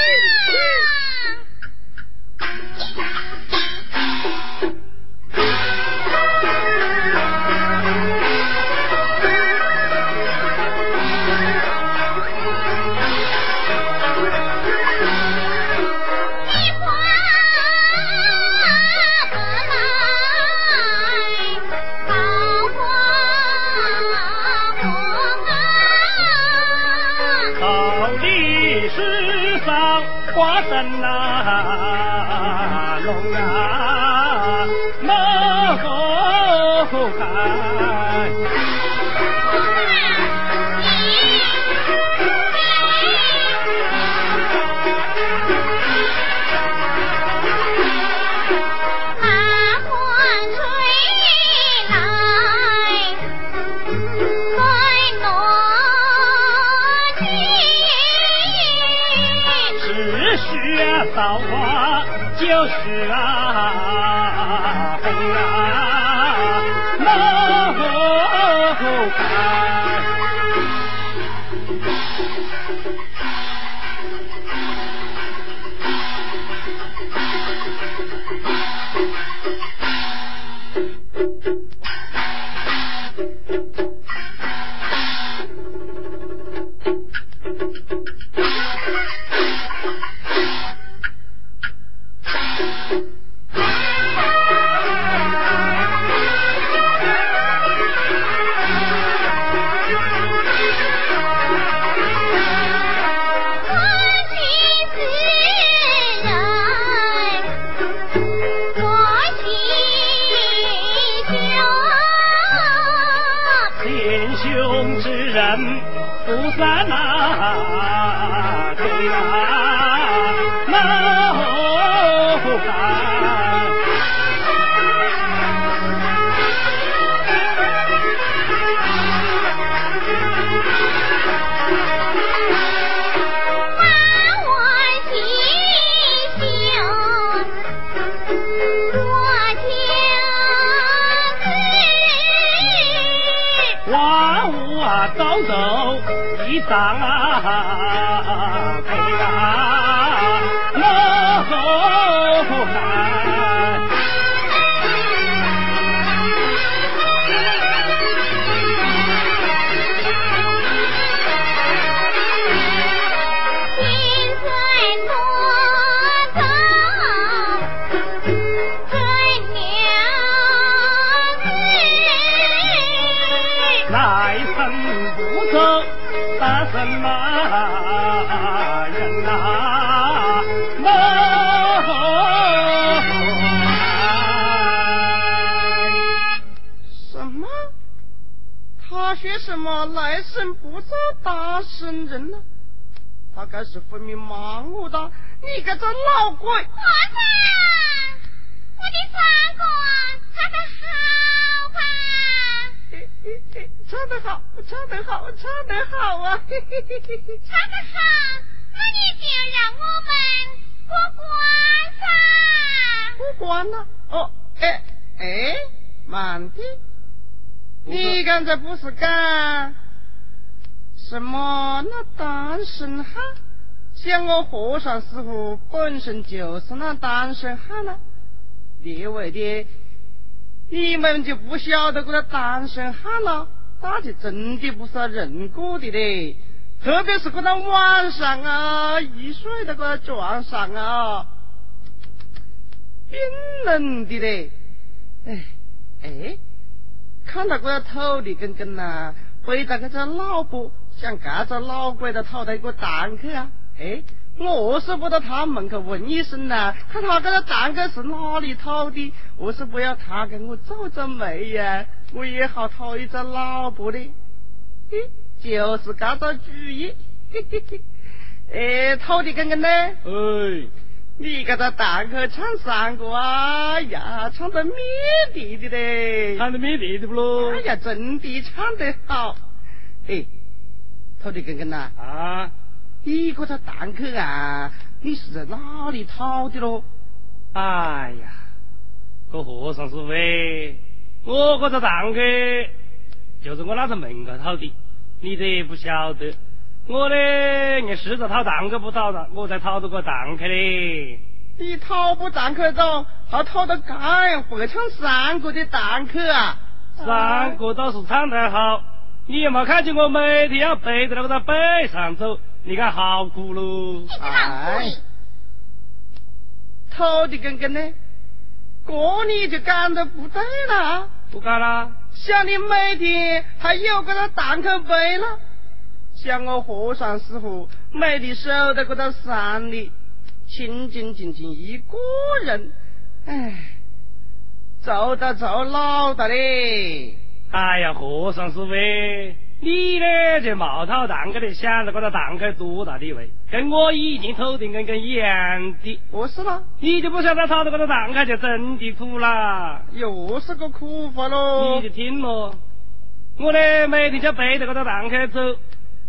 老鬼！皇上，我的三哥唱得好吧？唱得好，唱得好，唱得好啊！唱得好，那你就让我们过关噻！过关了？哦，哎哎，慢点。你刚才不是讲什么那单身汉像我和尚师傅本身就是那单身汉呐，列位的，你们就不晓得这个单身汉了，那就真的不是人过的嘞。特别是这到晚上啊，一睡到个床上啊，冰冷的嘞。哎哎，看到个头的根根呐，背着个这老婆，像这着老鬼的讨到一个蛋去啊。哎，我是不到他门口问一声呐，看他这个蛋糕是哪里讨的，我是不要他给我皱皱眉呀，我也好讨一个老婆的。嘿。就是这个主意，嘿嘿嘿。哎，讨的根根呢？哎，你这个蛋壳唱三个啊呀，唱得灭地的嘞！唱得灭地的不咯？哎呀，真的唱得好。哎，土地公公呐？啊，你这个蛋壳啊，你是在哪里讨的咯？哎呀，个和尚师傅，我这个蛋壳就是我那个门口讨的。你这不晓得，我呢，你试着讨蛋壳不讨了，我才讨到个蛋壳嘞。你讨不蛋壳到，还讨到这样会唱山歌的蛋壳啊？山歌倒是唱得好，你有没看见我每天要背着那个在背上走？你看好苦喽！哎，偷的根根呢？过你就干的不对了。不干了。像你每天还有个那蛋壳背了，像我和尚师傅每天守在这个山里，清清静静一个人，哎，走到走老的嘞。哎呀，和尚师傅，你呢就冒讨蛋壳的，想着这个蛋壳多大的位，跟我以前头顶跟跟一样的。不是啦，你就不晓得讨到这个蛋壳就真的苦啦。又是个苦法喽。你就听咯，我呢每天就背着这个蛋壳走，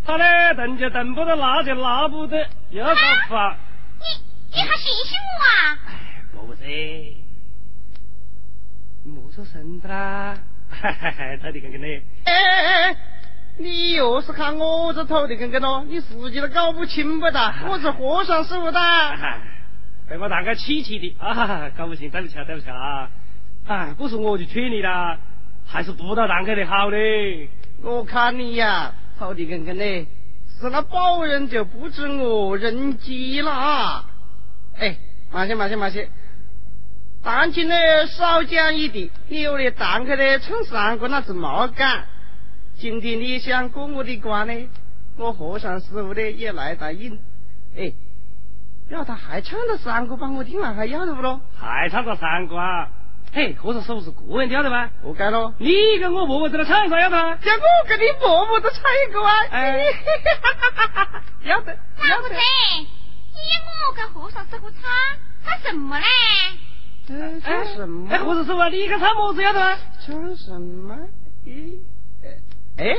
他呢蹬就蹬不得，拉就拉不得，又搞烦。你你还信信我啊？哎，不是，你莫出声的啦。哈哈哈，头的跟跟的。哎哎哎，你又是看我这头的根根咯？你自己都搞不清不哒，我是和尚师傅的。被我大哥气气的啊，搞不清，对不起啊，对不起啊。哎，不是我就劝你啦，还是不到堂客的好嘞。我看你呀，头的根根嘞，是那保人就不知我人机了啊。哎，慢些，慢些，慢些。蛋清呢少讲一点，你有的堂客呢称三个那是毛干。今天你想过我的关呢，我和尚师傅呢也来答应。哎，要他还唱个三个帮我听完还要得不咯？还唱个三个啊？嘿，和尚师傅是个人跳的吗？不该咯。你跟我婆婆在那唱一个要得？叫我跟你婆婆都唱一个啊？哎，要得，要得。你我跟和尚师傅唱，唱什么嘞？唱什么？哎，和尚师傅，你看唱么子要得？唱什么？咦，哎，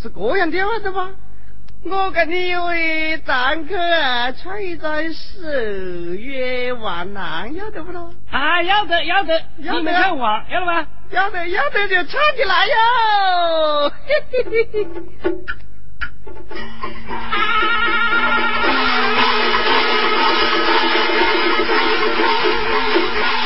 是这样的的吗？我跟你有一张穿一张十月万南，要得不咯？啊，要得要得，要得要我，要得吗？要得要得就唱起来哟！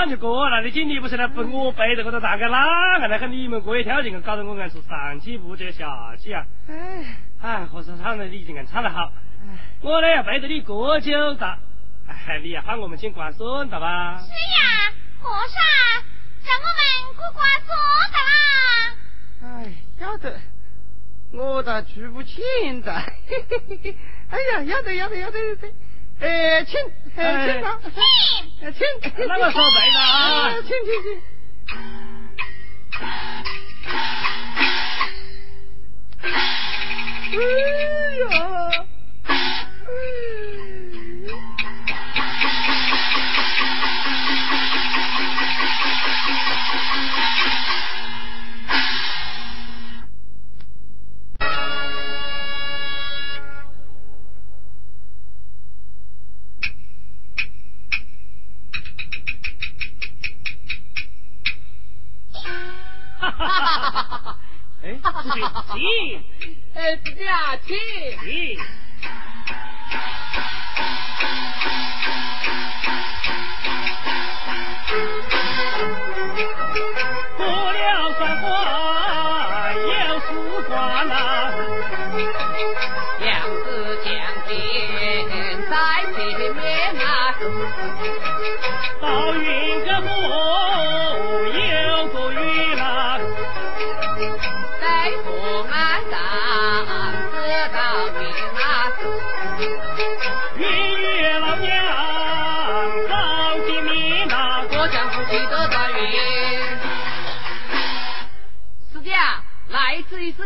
蛋糕汤就过了，你今天不是来不我背着这个蛋糕哪个来和你们过一条劲，搞得我硬是上气不接下气啊！哎，哎，和尚唱的你经硬唱得好，我呢要背着你过酒的，哎，你要喊我们请关孙的吧？是呀，和尚，让我们过关孙的啦！哎，要得，我咋出不请的，哎呀，要得，要得，要得，要得。哎，亲，哎，请吧，请，请，那个说白的啊，亲亲亲。哎呀！哎，子弟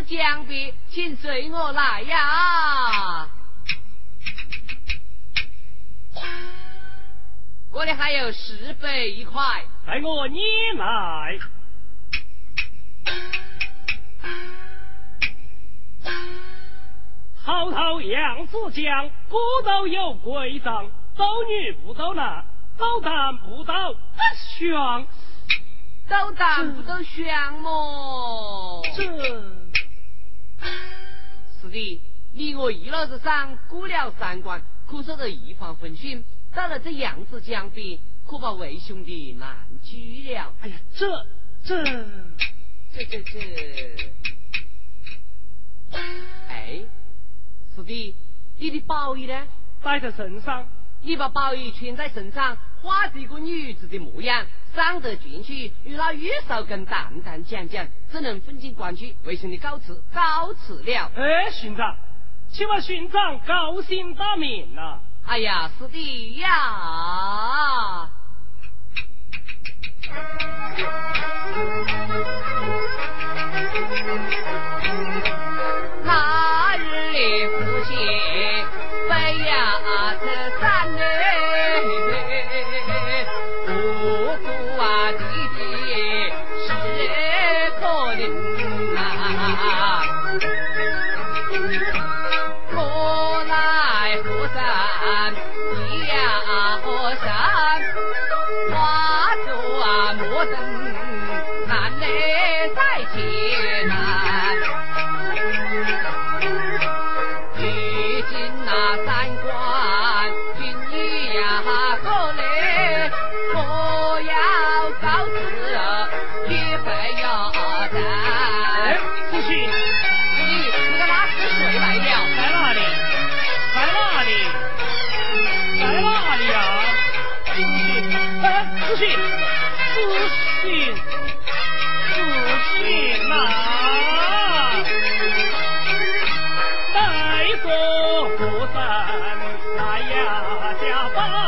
江边，请随我来呀！这里还有十倍一块，带我你来。滔滔扬子江，古道有归藏，走女不走男，走男不斗香，斗胆不斗香么？这的，你我一路之上过了三关，可守得一方分寸，到了这扬子江边，可把为兄弟难拒了。哎呀，这这这这这，哎。师弟，你的宝玉呢？带在身上。你把宝玉穿在身上，画着一个女子的模样，长得俊去，与那玉少根淡淡讲讲，只能分进关去，为兄弟告辞，告辞了。哎，巡长，请问巡长高兴大名呐？哎呀，是的呀。呀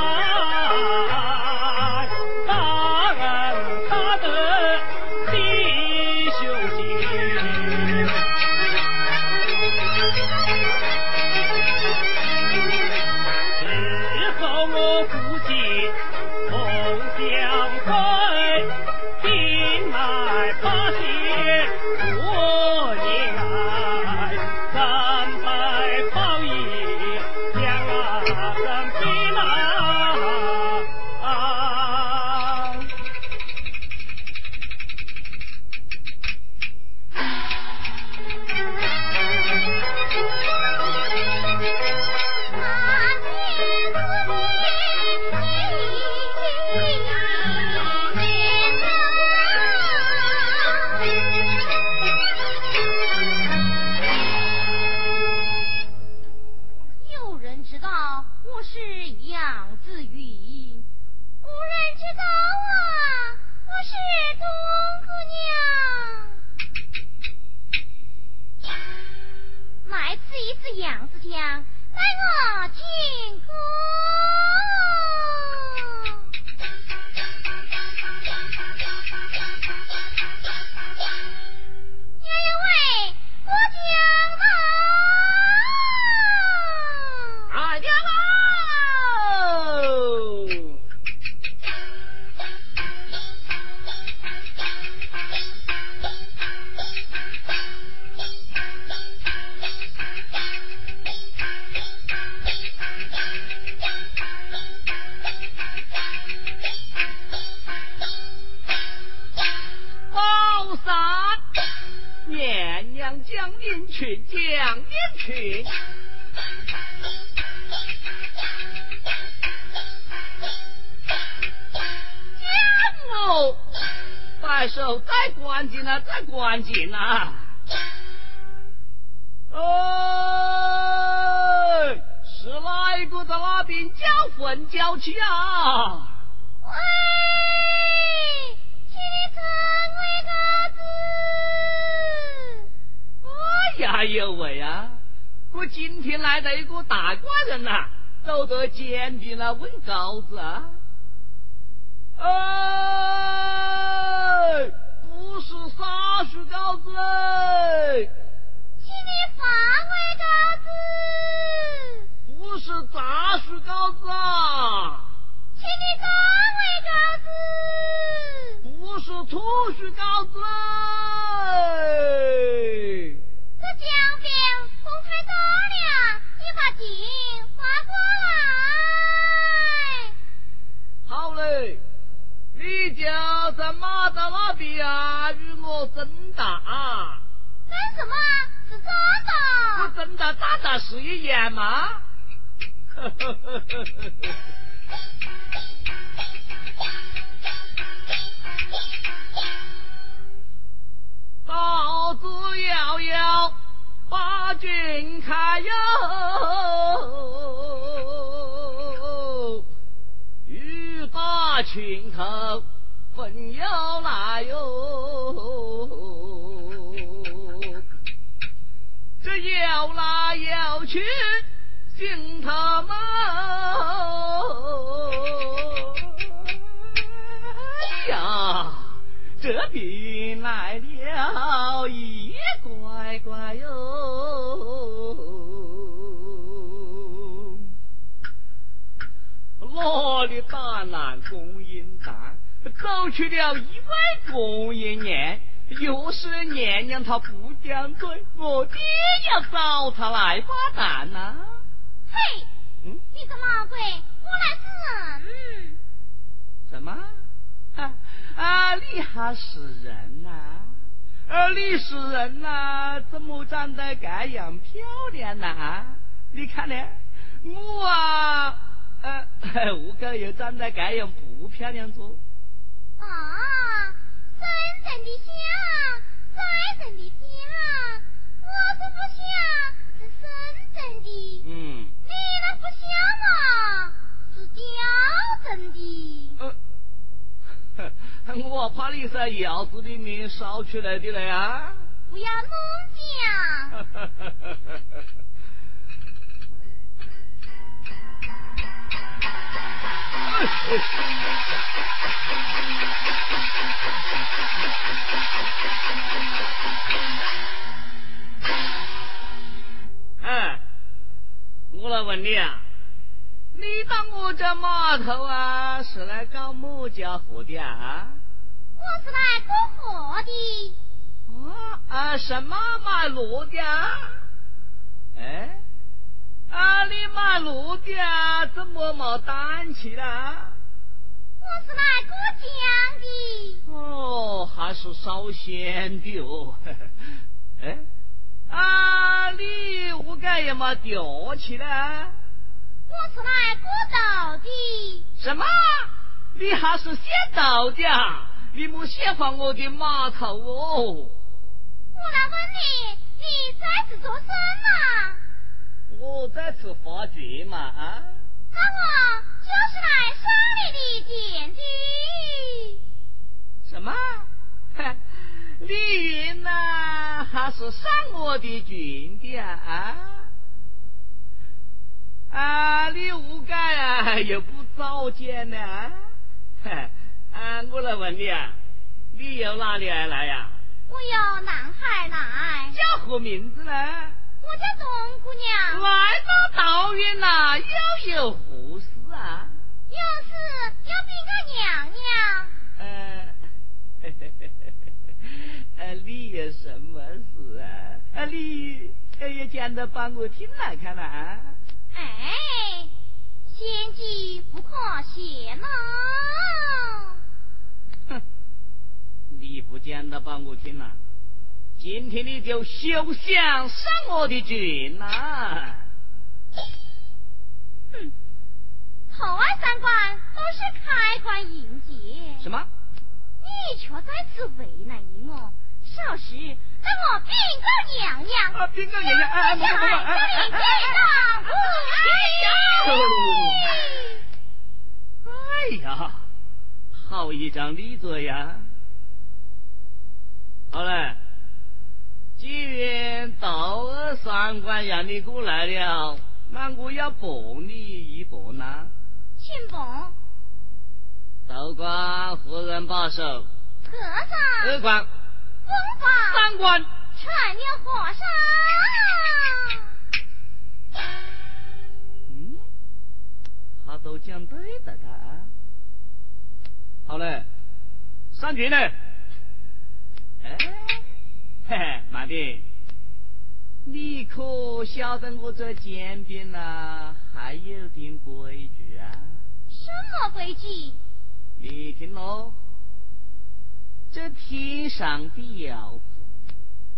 待我将您去，将您去。将哦，摆手再关紧了，再关紧了。哎，是哪一个在那边叫魂叫气啊？哎呦喂啊！我今天来了一个大官人呐、走得简笔了问稿子啊。哎，不是啥书稿子哎，请你发为个子，不是杂书稿子啊，请你打为个子。不是图书稿子哎。道那边啊，八。军开哟，雨打群头，飞问要来哟，这要来要去心他妈，呀，这病来了一乖乖哟。我的大南供应蛋走去了一位供应娘，又是娘娘她不讲嘴，我爹要找她来发难呐、嘿，嗯，你个老鬼，我来是人。什么？啊啊！你还是人呐、啊？你是人呐、怎么长得这样漂亮呐、你看呢，我啊，呃，我狗又长得这样不漂亮着。啊，真正的乡，在人的家，我这不像是真正的，嗯，你那不像嘛，是刁镇的。呃，我怕你是窑子里面烧出来的了呀！不要弄讲，哎，我来问你啊，你到我这码头啊，是来搞么家伙的啊？我是来过河的。啊啊，什么马路的啊？哎，啊，你卖路的啊，怎么没胆气啦？我是来过江的。哦，还是烧仙的哦。哎，啊，你我该也没吊起来。我是来过道的。什么？你还是先到的啊？你莫先放我的码头哦！我来问你，你在此做甚呐？我在此发觉嘛啊！那我就是来上你的 tiền 的。什么？哼你呐、还是上我的军的啊？啊，你无该啊，又不早见呢？哼啊，我来问你啊，你由哪里而来呀、我由南海来，叫何名字呢？我叫董姑娘，来到道院呐、又有何事啊？有事要禀告娘娘。呃，呃，你有什么事啊？啊，你呃也讲得把我听来看啊？哎，仙机不可泄露。哼，你不讲得把我听了，今天你就休想上我的军呐、哼，头外三关都是开关迎接，什么？你却在此为难于我。少时让我禀告娘娘。啊，禀告娘娘，哎哎，哎哎哎哎哎哎呀，好一张利嘴呀！好嘞，既然道二三官让你过来了，那我要帮你一把呢。请帮道官何人把守？和尚二关、三关。成了和尚。嗯，他都讲对的他啊。好嘞，三军呢？哎，嘿嘿，慢点，你可晓得我这煎饼呐还有点规矩啊？什么规矩？你听喽，这天上的窑子，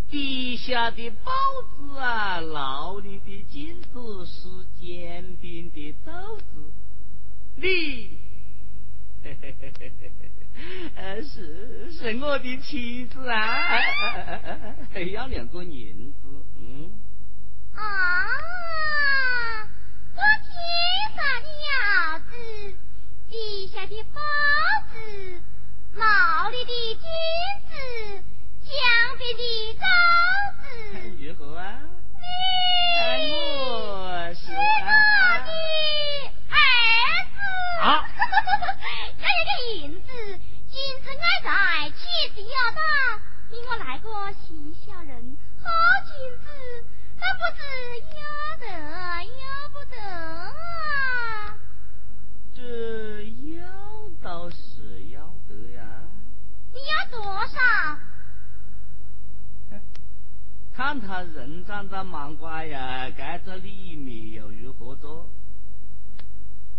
地下的包子啊，牢里的金子是煎饼的豆子，你，嘿嘿嘿嘿嘿，呃，是是我的妻子啊，要两个银子，嗯，啊，我天上的窑子，地下的包子，闹里的金子，江边的枣子。如何啊？你是我的儿子。啊要有个银子，金子爱在，气势要大。你我来个新小人，好金子，那不是要得要不得啊！这要倒是要。要多少？看他人长得蛮乖呀，该这里面又如何做？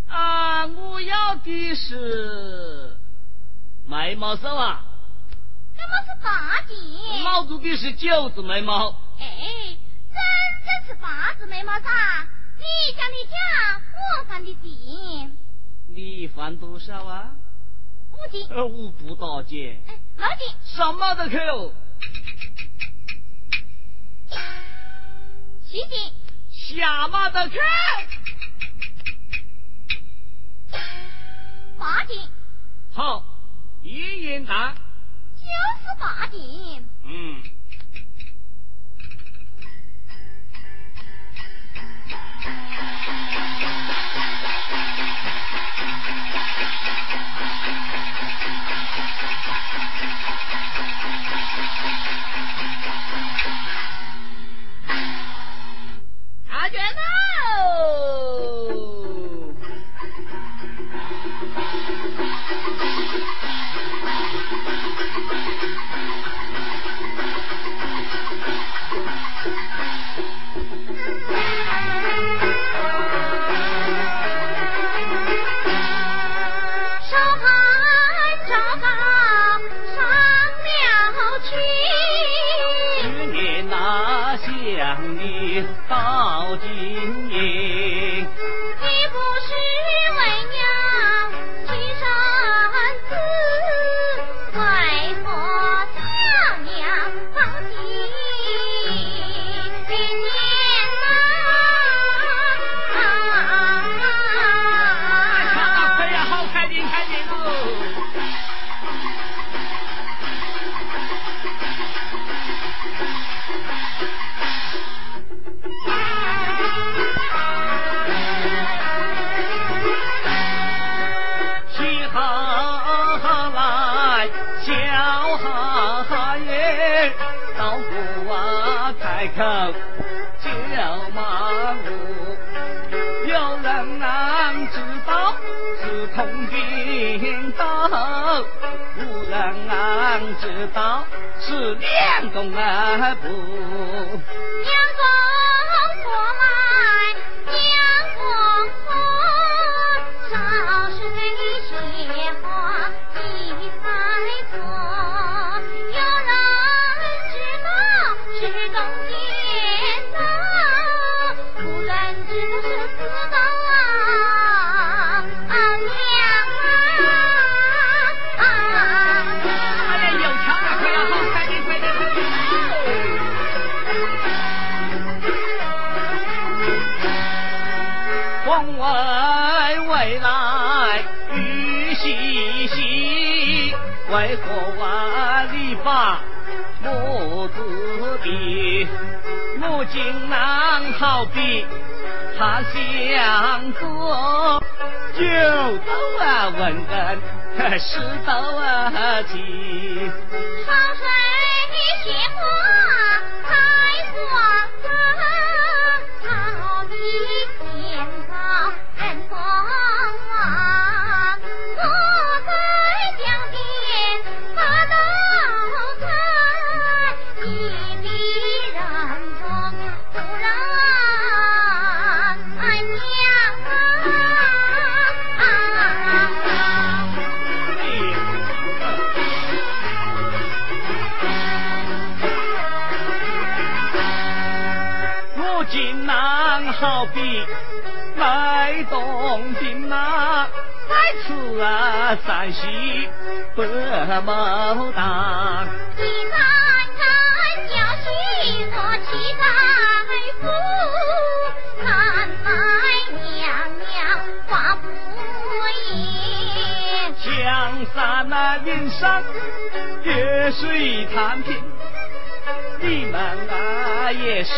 啊，我要的是眉毛瘦啊，这么是八件？老子的是九字眉毛。哎，真正是八字眉毛噻！你讲的假，我算的 tiền。你犯多少啊？五斤。呃，我不打劫，哎，六斤。什么都扣，七斤。下马都扣。八斤。好，一言堂。就是八斤。嗯。阿娟喽！口就骂我。有人能知道是通病刀，无人能知道是两公二婆。阳光过来，我自比？我今难好比他相做，九斗啊文人，十斗啊情。潮水鲜花开东晋啊在此啊，山西白牡丹，夫，娘娘，江山那云山，月水潭平。你们啊也是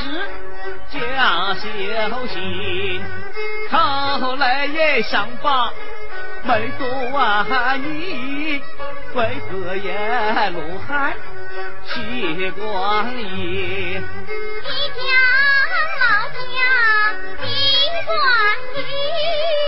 假休心后来也想把梅朵啊你为何也怒喊起光阴你将老家尽光阴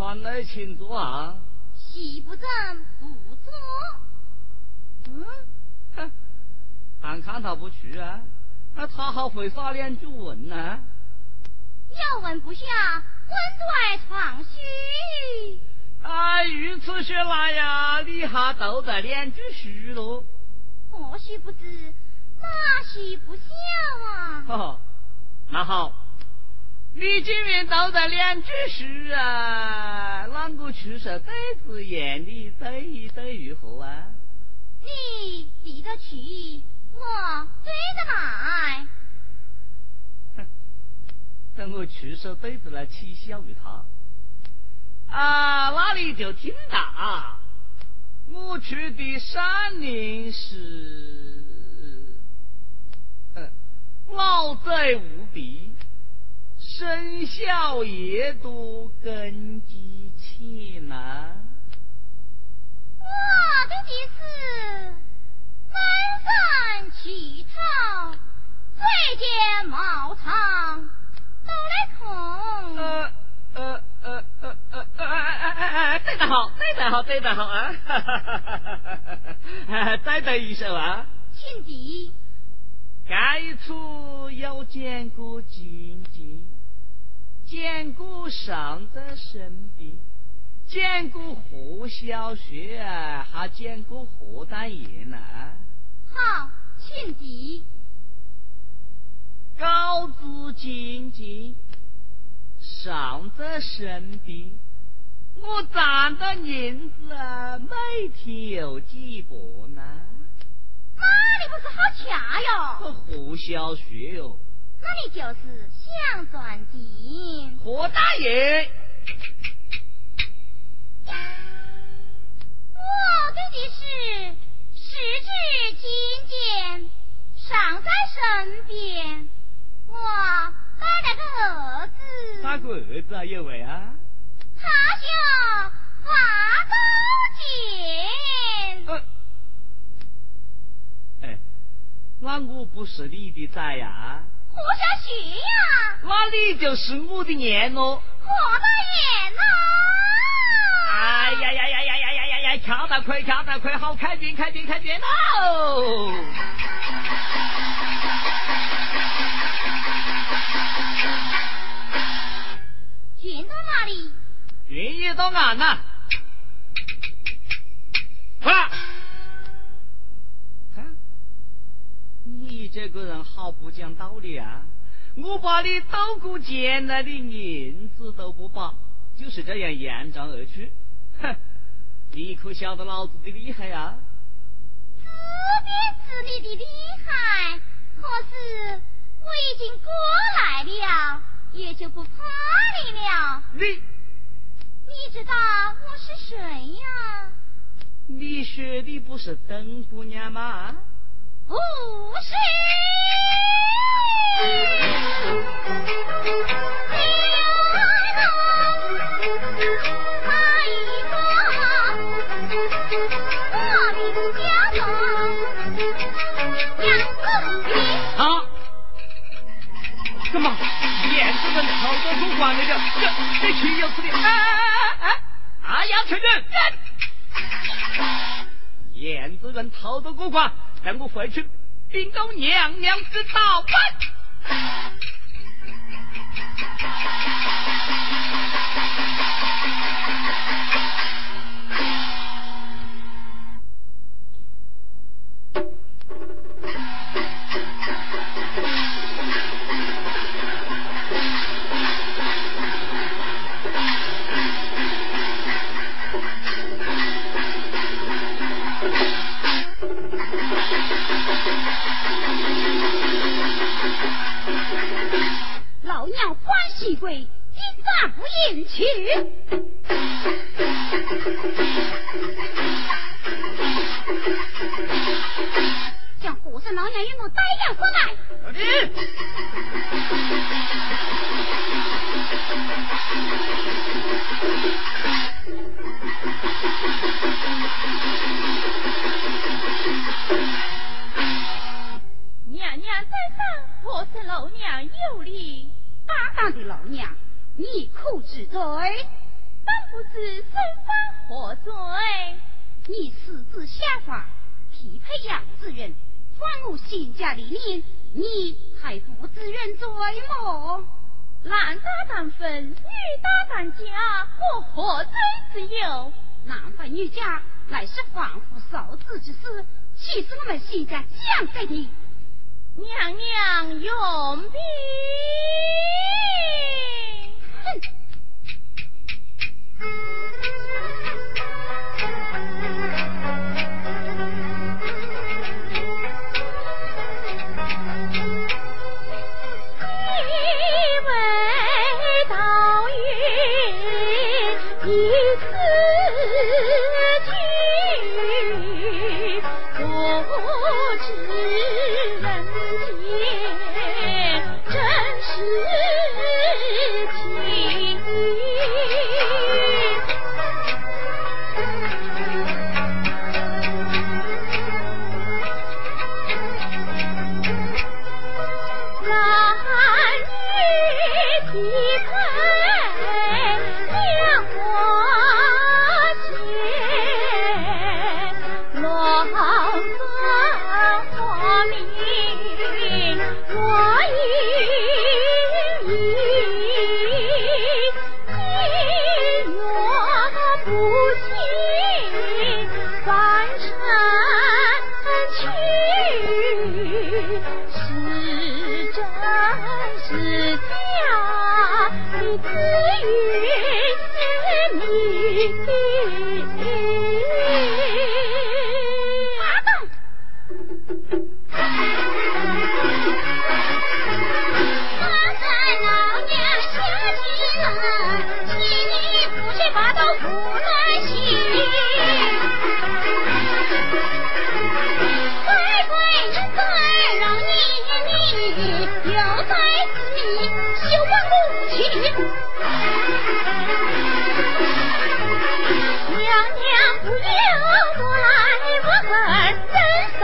穿来请坐啊！席不正不坐。嗯，哼，俺看他不去啊，那他好会耍两句文呢。要问不下，温在床虚。啊，如此说来呀，你还斗得两句书喽？或许不知，那许不孝啊。哈，那好。你今面斗得两句诗啊？啷个出手对子言的对一对如何啊？你提得去，我对得来。哼，等我出手对子来取笑于他啊！那你就听啊，我出的山林是，嗯老贼无比。生肖也都，根基浅呐。我的的是满山乞讨，最见茅场都来空。呃呃呃呃呃呃呃，对得好，对得好，对得好啊！哈哈哈哈哈！再得一首啊，请敌。该处有见过金鸡。见过上在身边，见过胡小雪，还见过胡大爷呢。好，请敌。高姿静静，上在身边，我攒的银子每天有几百呢。哪里不是好恰哟？胡小雪哟。那你就是想赚钱。何大爷，我对的是十指金剑尚在身边，我带了个儿子。哪个儿子啊？有位啊？他叫花高剑。哎，那我不是你的崽呀？活下去呀！那你就是我的娘喽！我的娘呐！哎呀呀呀呀呀呀呀呀！敲得快，敲得快，好开边，开边，开边喽！运到哪里？运也到俺呐！快！这个人好不讲道理啊！我把你斗过钱来的银子都不把，就是这样扬长而去。哼！你可晓得老子的厉害啊？自编自理的厉害，可是我已经过来了，也就不怕你了。你，你知道我是谁呀？你说的不是邓姑娘吗？五十，一个？我。啊？燕子逃到东莞，这这岂有此理？燕子。等我回去禀告娘娘知道娘欢喜归，你暂不应去。将和尚老娘与我带了过来。老弟，娘娘在上，我是老娘有礼。大胆的老娘，你可知罪？本不知身犯何罪？你私自下凡，匹配杨子人，犯我新家理念，你还不知认罪么？男大当婚，女大当嫁，我何罪之有？男扮女嫁乃是防夫守子之事，岂是我们新家讲给的？娘娘用笔。哼！以为道云一字句，不知情。不信翻身去。是真是假，你自于是你。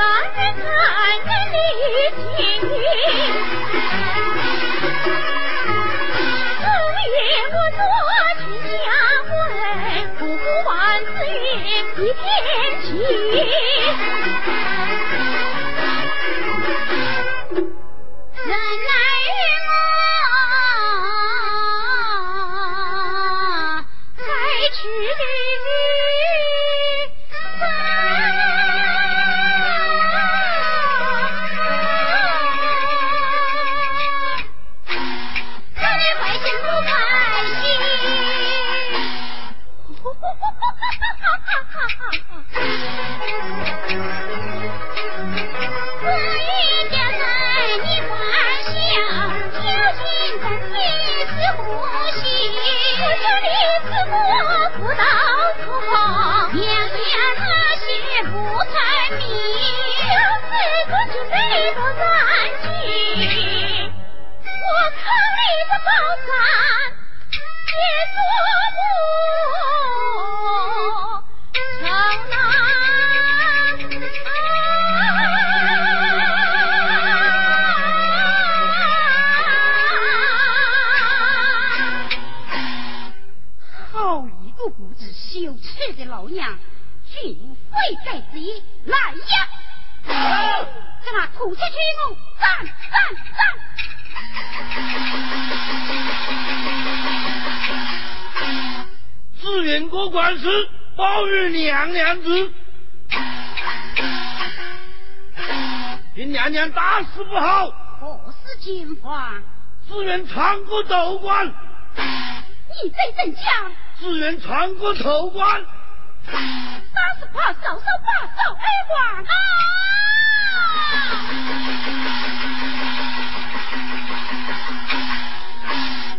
人看眼里情。昨夜我做君下婚，不顾万子云一片情。人来我靠你的宝山也做不来呀，在那土下去我战战战！自愿过关时，保与娘娘子。凭娘娘大事不好，何事惊慌？自愿穿过头关。你在怎讲？自愿穿过头关。是怕嫂嫂把守而亡啊！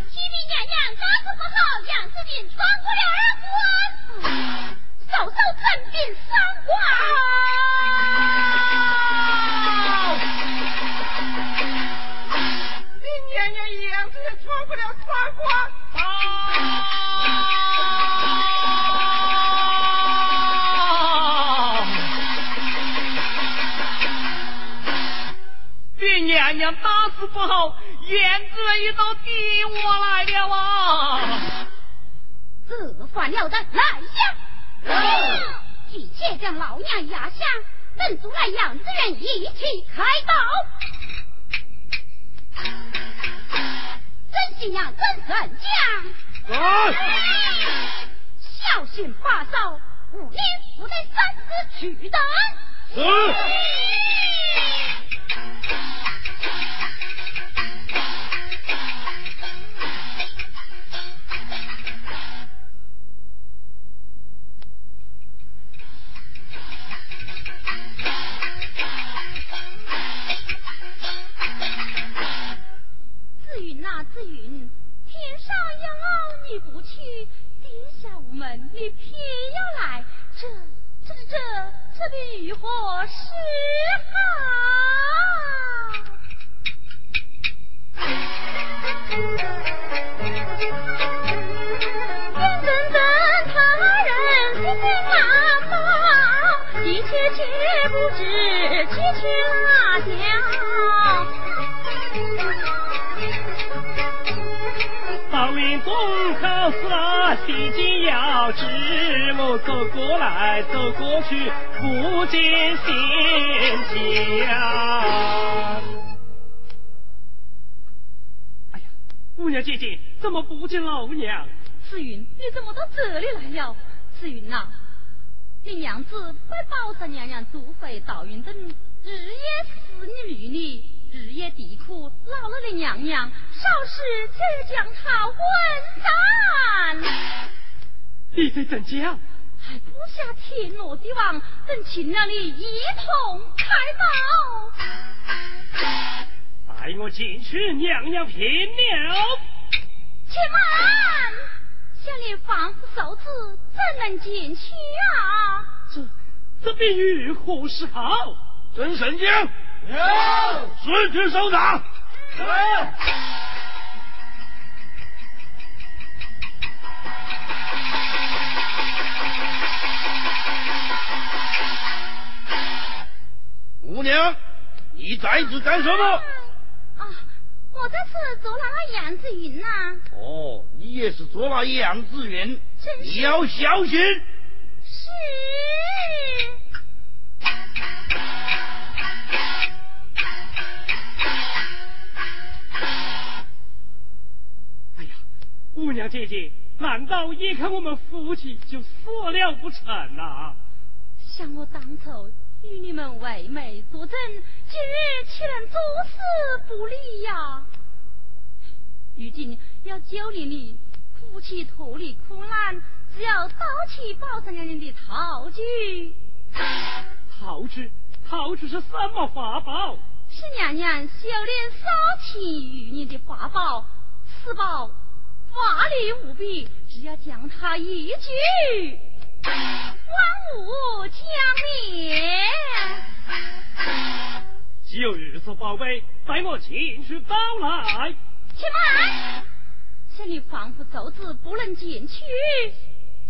启禀娘娘，大事不好，杨子云穿过了二关，嫂嫂整病伤关。你娘娘杨子云穿过了三关娘娘大事不好，燕子人到敌我来了啊！这犯了的，来呀！急切将老娘压下，等出来杨子人一起开刀。真心呀，真神将！小心把守，五年不得擅自取得。天上有老你不去，地下无门你偏要来，这、这、这、这便如何是好？眼睁睁他人心心难保，一切却不知几去哪条。报云公考试了，毕竟要知我走过来走过去，不见仙家。哎呀，姑娘姐姐，怎么不见老娘？紫云，你怎么到这里来了？紫云呐、你娘子被宝山娘娘祝回道云等日夜思你虑你。日夜啼哭，老了的娘娘，少时就要将她问斩。你在怎讲？还不下天罗地网，等亲了你一同开刀。带我进去，娘娘平了。且慢，想你防护手指，怎能进去啊？这这比喻何是好？真神经将。随去搜查。姑娘，你在此干什么？啊，我这是捉拿了杨子云呐、哦，你也是捉拿杨子云，你要小心。是。姑娘姐姐，难道眼看我们夫妻就死了不成啊？想我当初与你们为媒作证，今日岂能坐视不理呀？如今要救你你夫妻脱离苦难，只要刀起宝山娘娘的套具。套具？套具是什么法宝？是娘娘修炼少情于你的法宝，此宝法力无比，只要将他一举，万物将灭。就是这宝贝，待我进去找来。且慢，想你防护走子不能进去。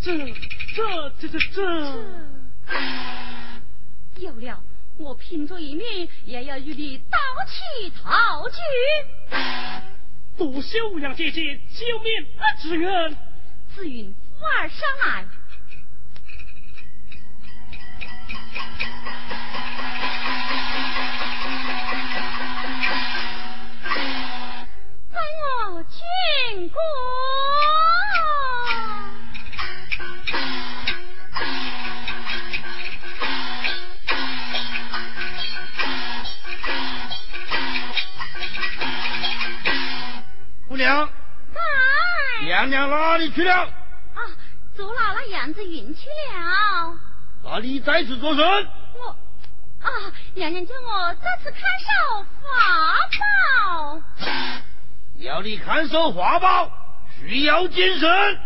这这这这这，有了，我拼着一命也要与你刀起套举。多谢姑娘姐姐救命！啊，紫云。紫云扶儿上岸，跟我进宫。娘，在。娘娘哪里去了？啊，捉拿了杨子云去了。那你在此做甚？我啊，娘娘叫我在此看守法宝。要你看守法宝，需要谨慎。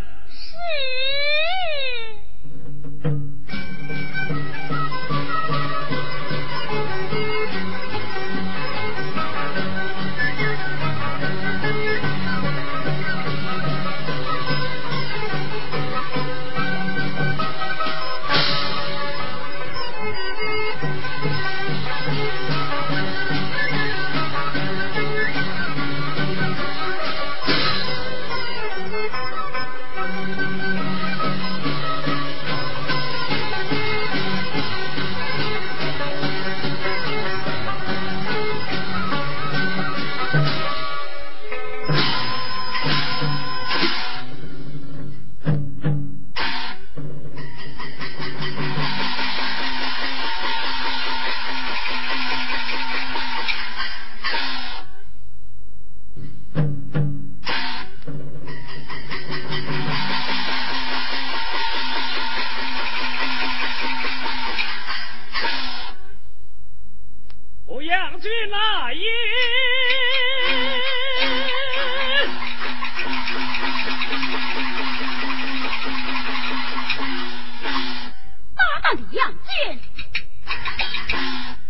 那也，大胆的杨军，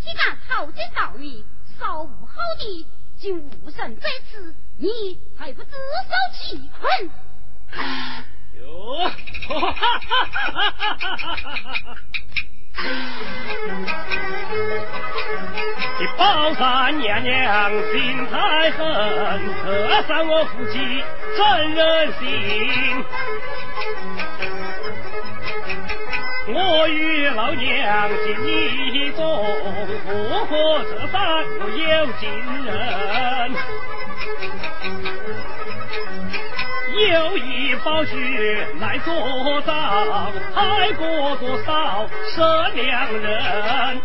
你敢草菅人命，烧无好地，竟误神在此，你还不自受其困？哟，哈哈哈哈哈哈！宝山娘娘心太狠，折伤我夫妻。真人性，我与老娘情意重，不过这三个有情人，有一宝钗来作证，害过多少失良人。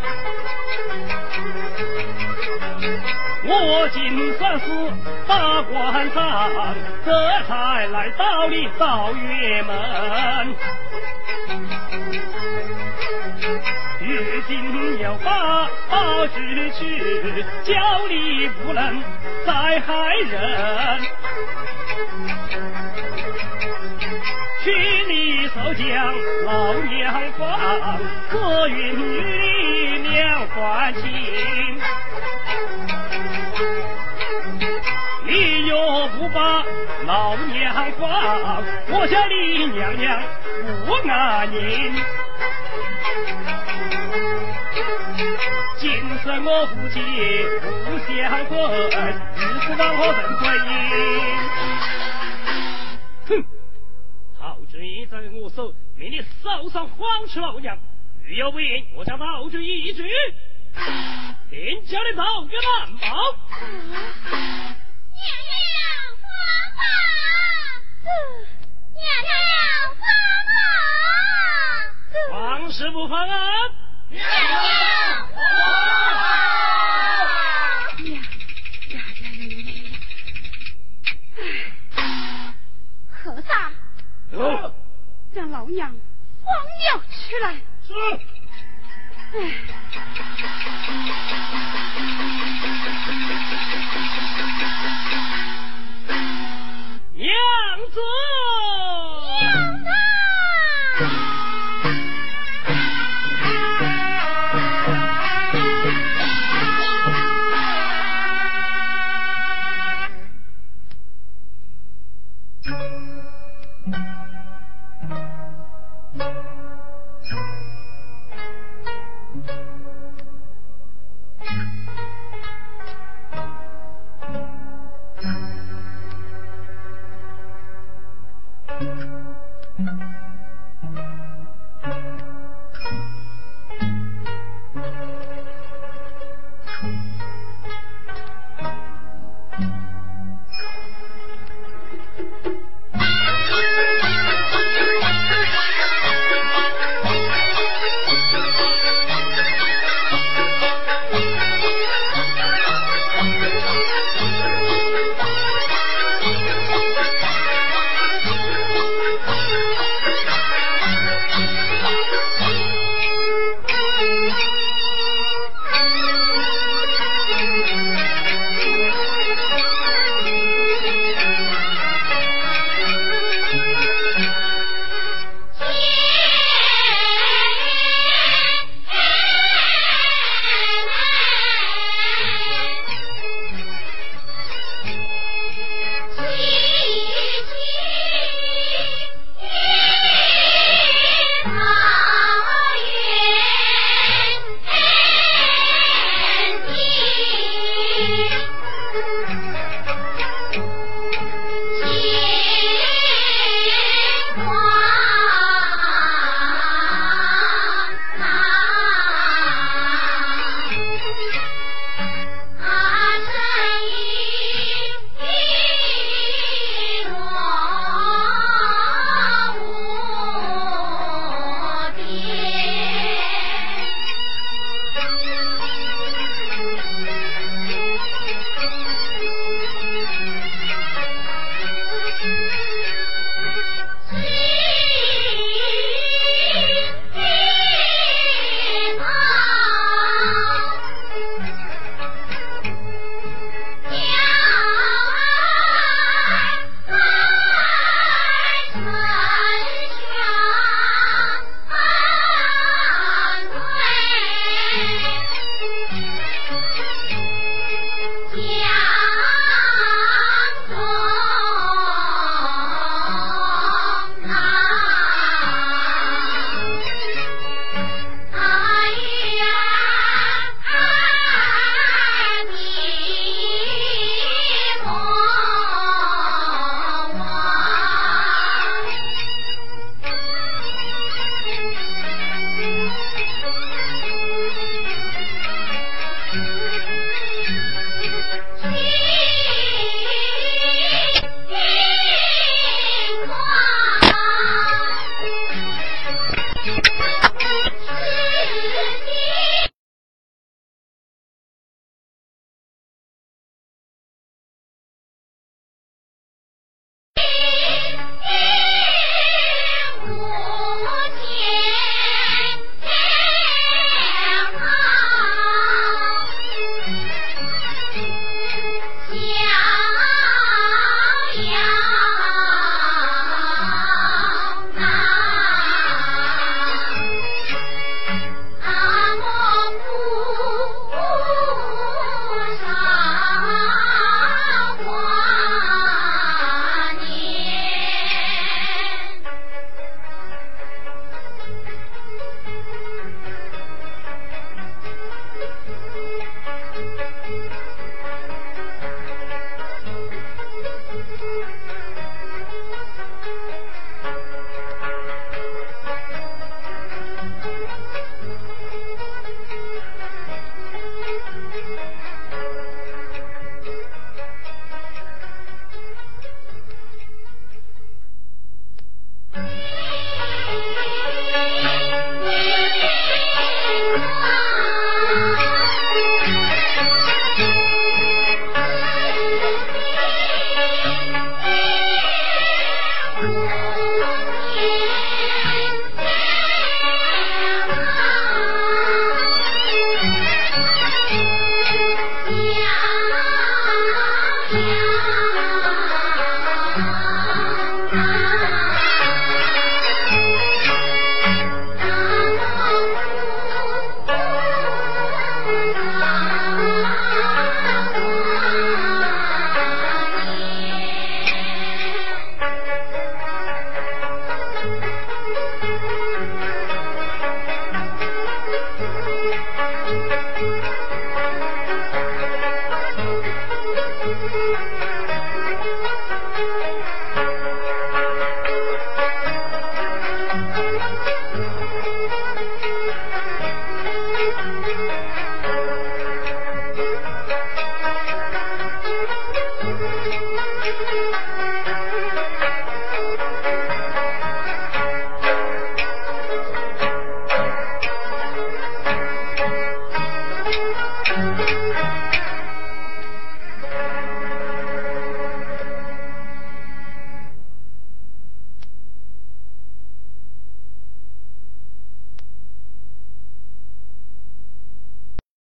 我今算是大官上，这才来到你赵月门。如今要把宝举去，叫你不能再害人。去你收将老娘放，可允与你娘还亲。你若不把老娘放，我家李娘娘不安宁。今生我夫妻不相分，日子让我怎归阴？哼！陶君义在我手，命你手上晃吃老娘，如有不应，我将陶君义一举，定叫你遭冤难报。是不放啊！娘娘，娘，呀呀呀呀呀！和尚，让老娘放了出来。是。娘王子。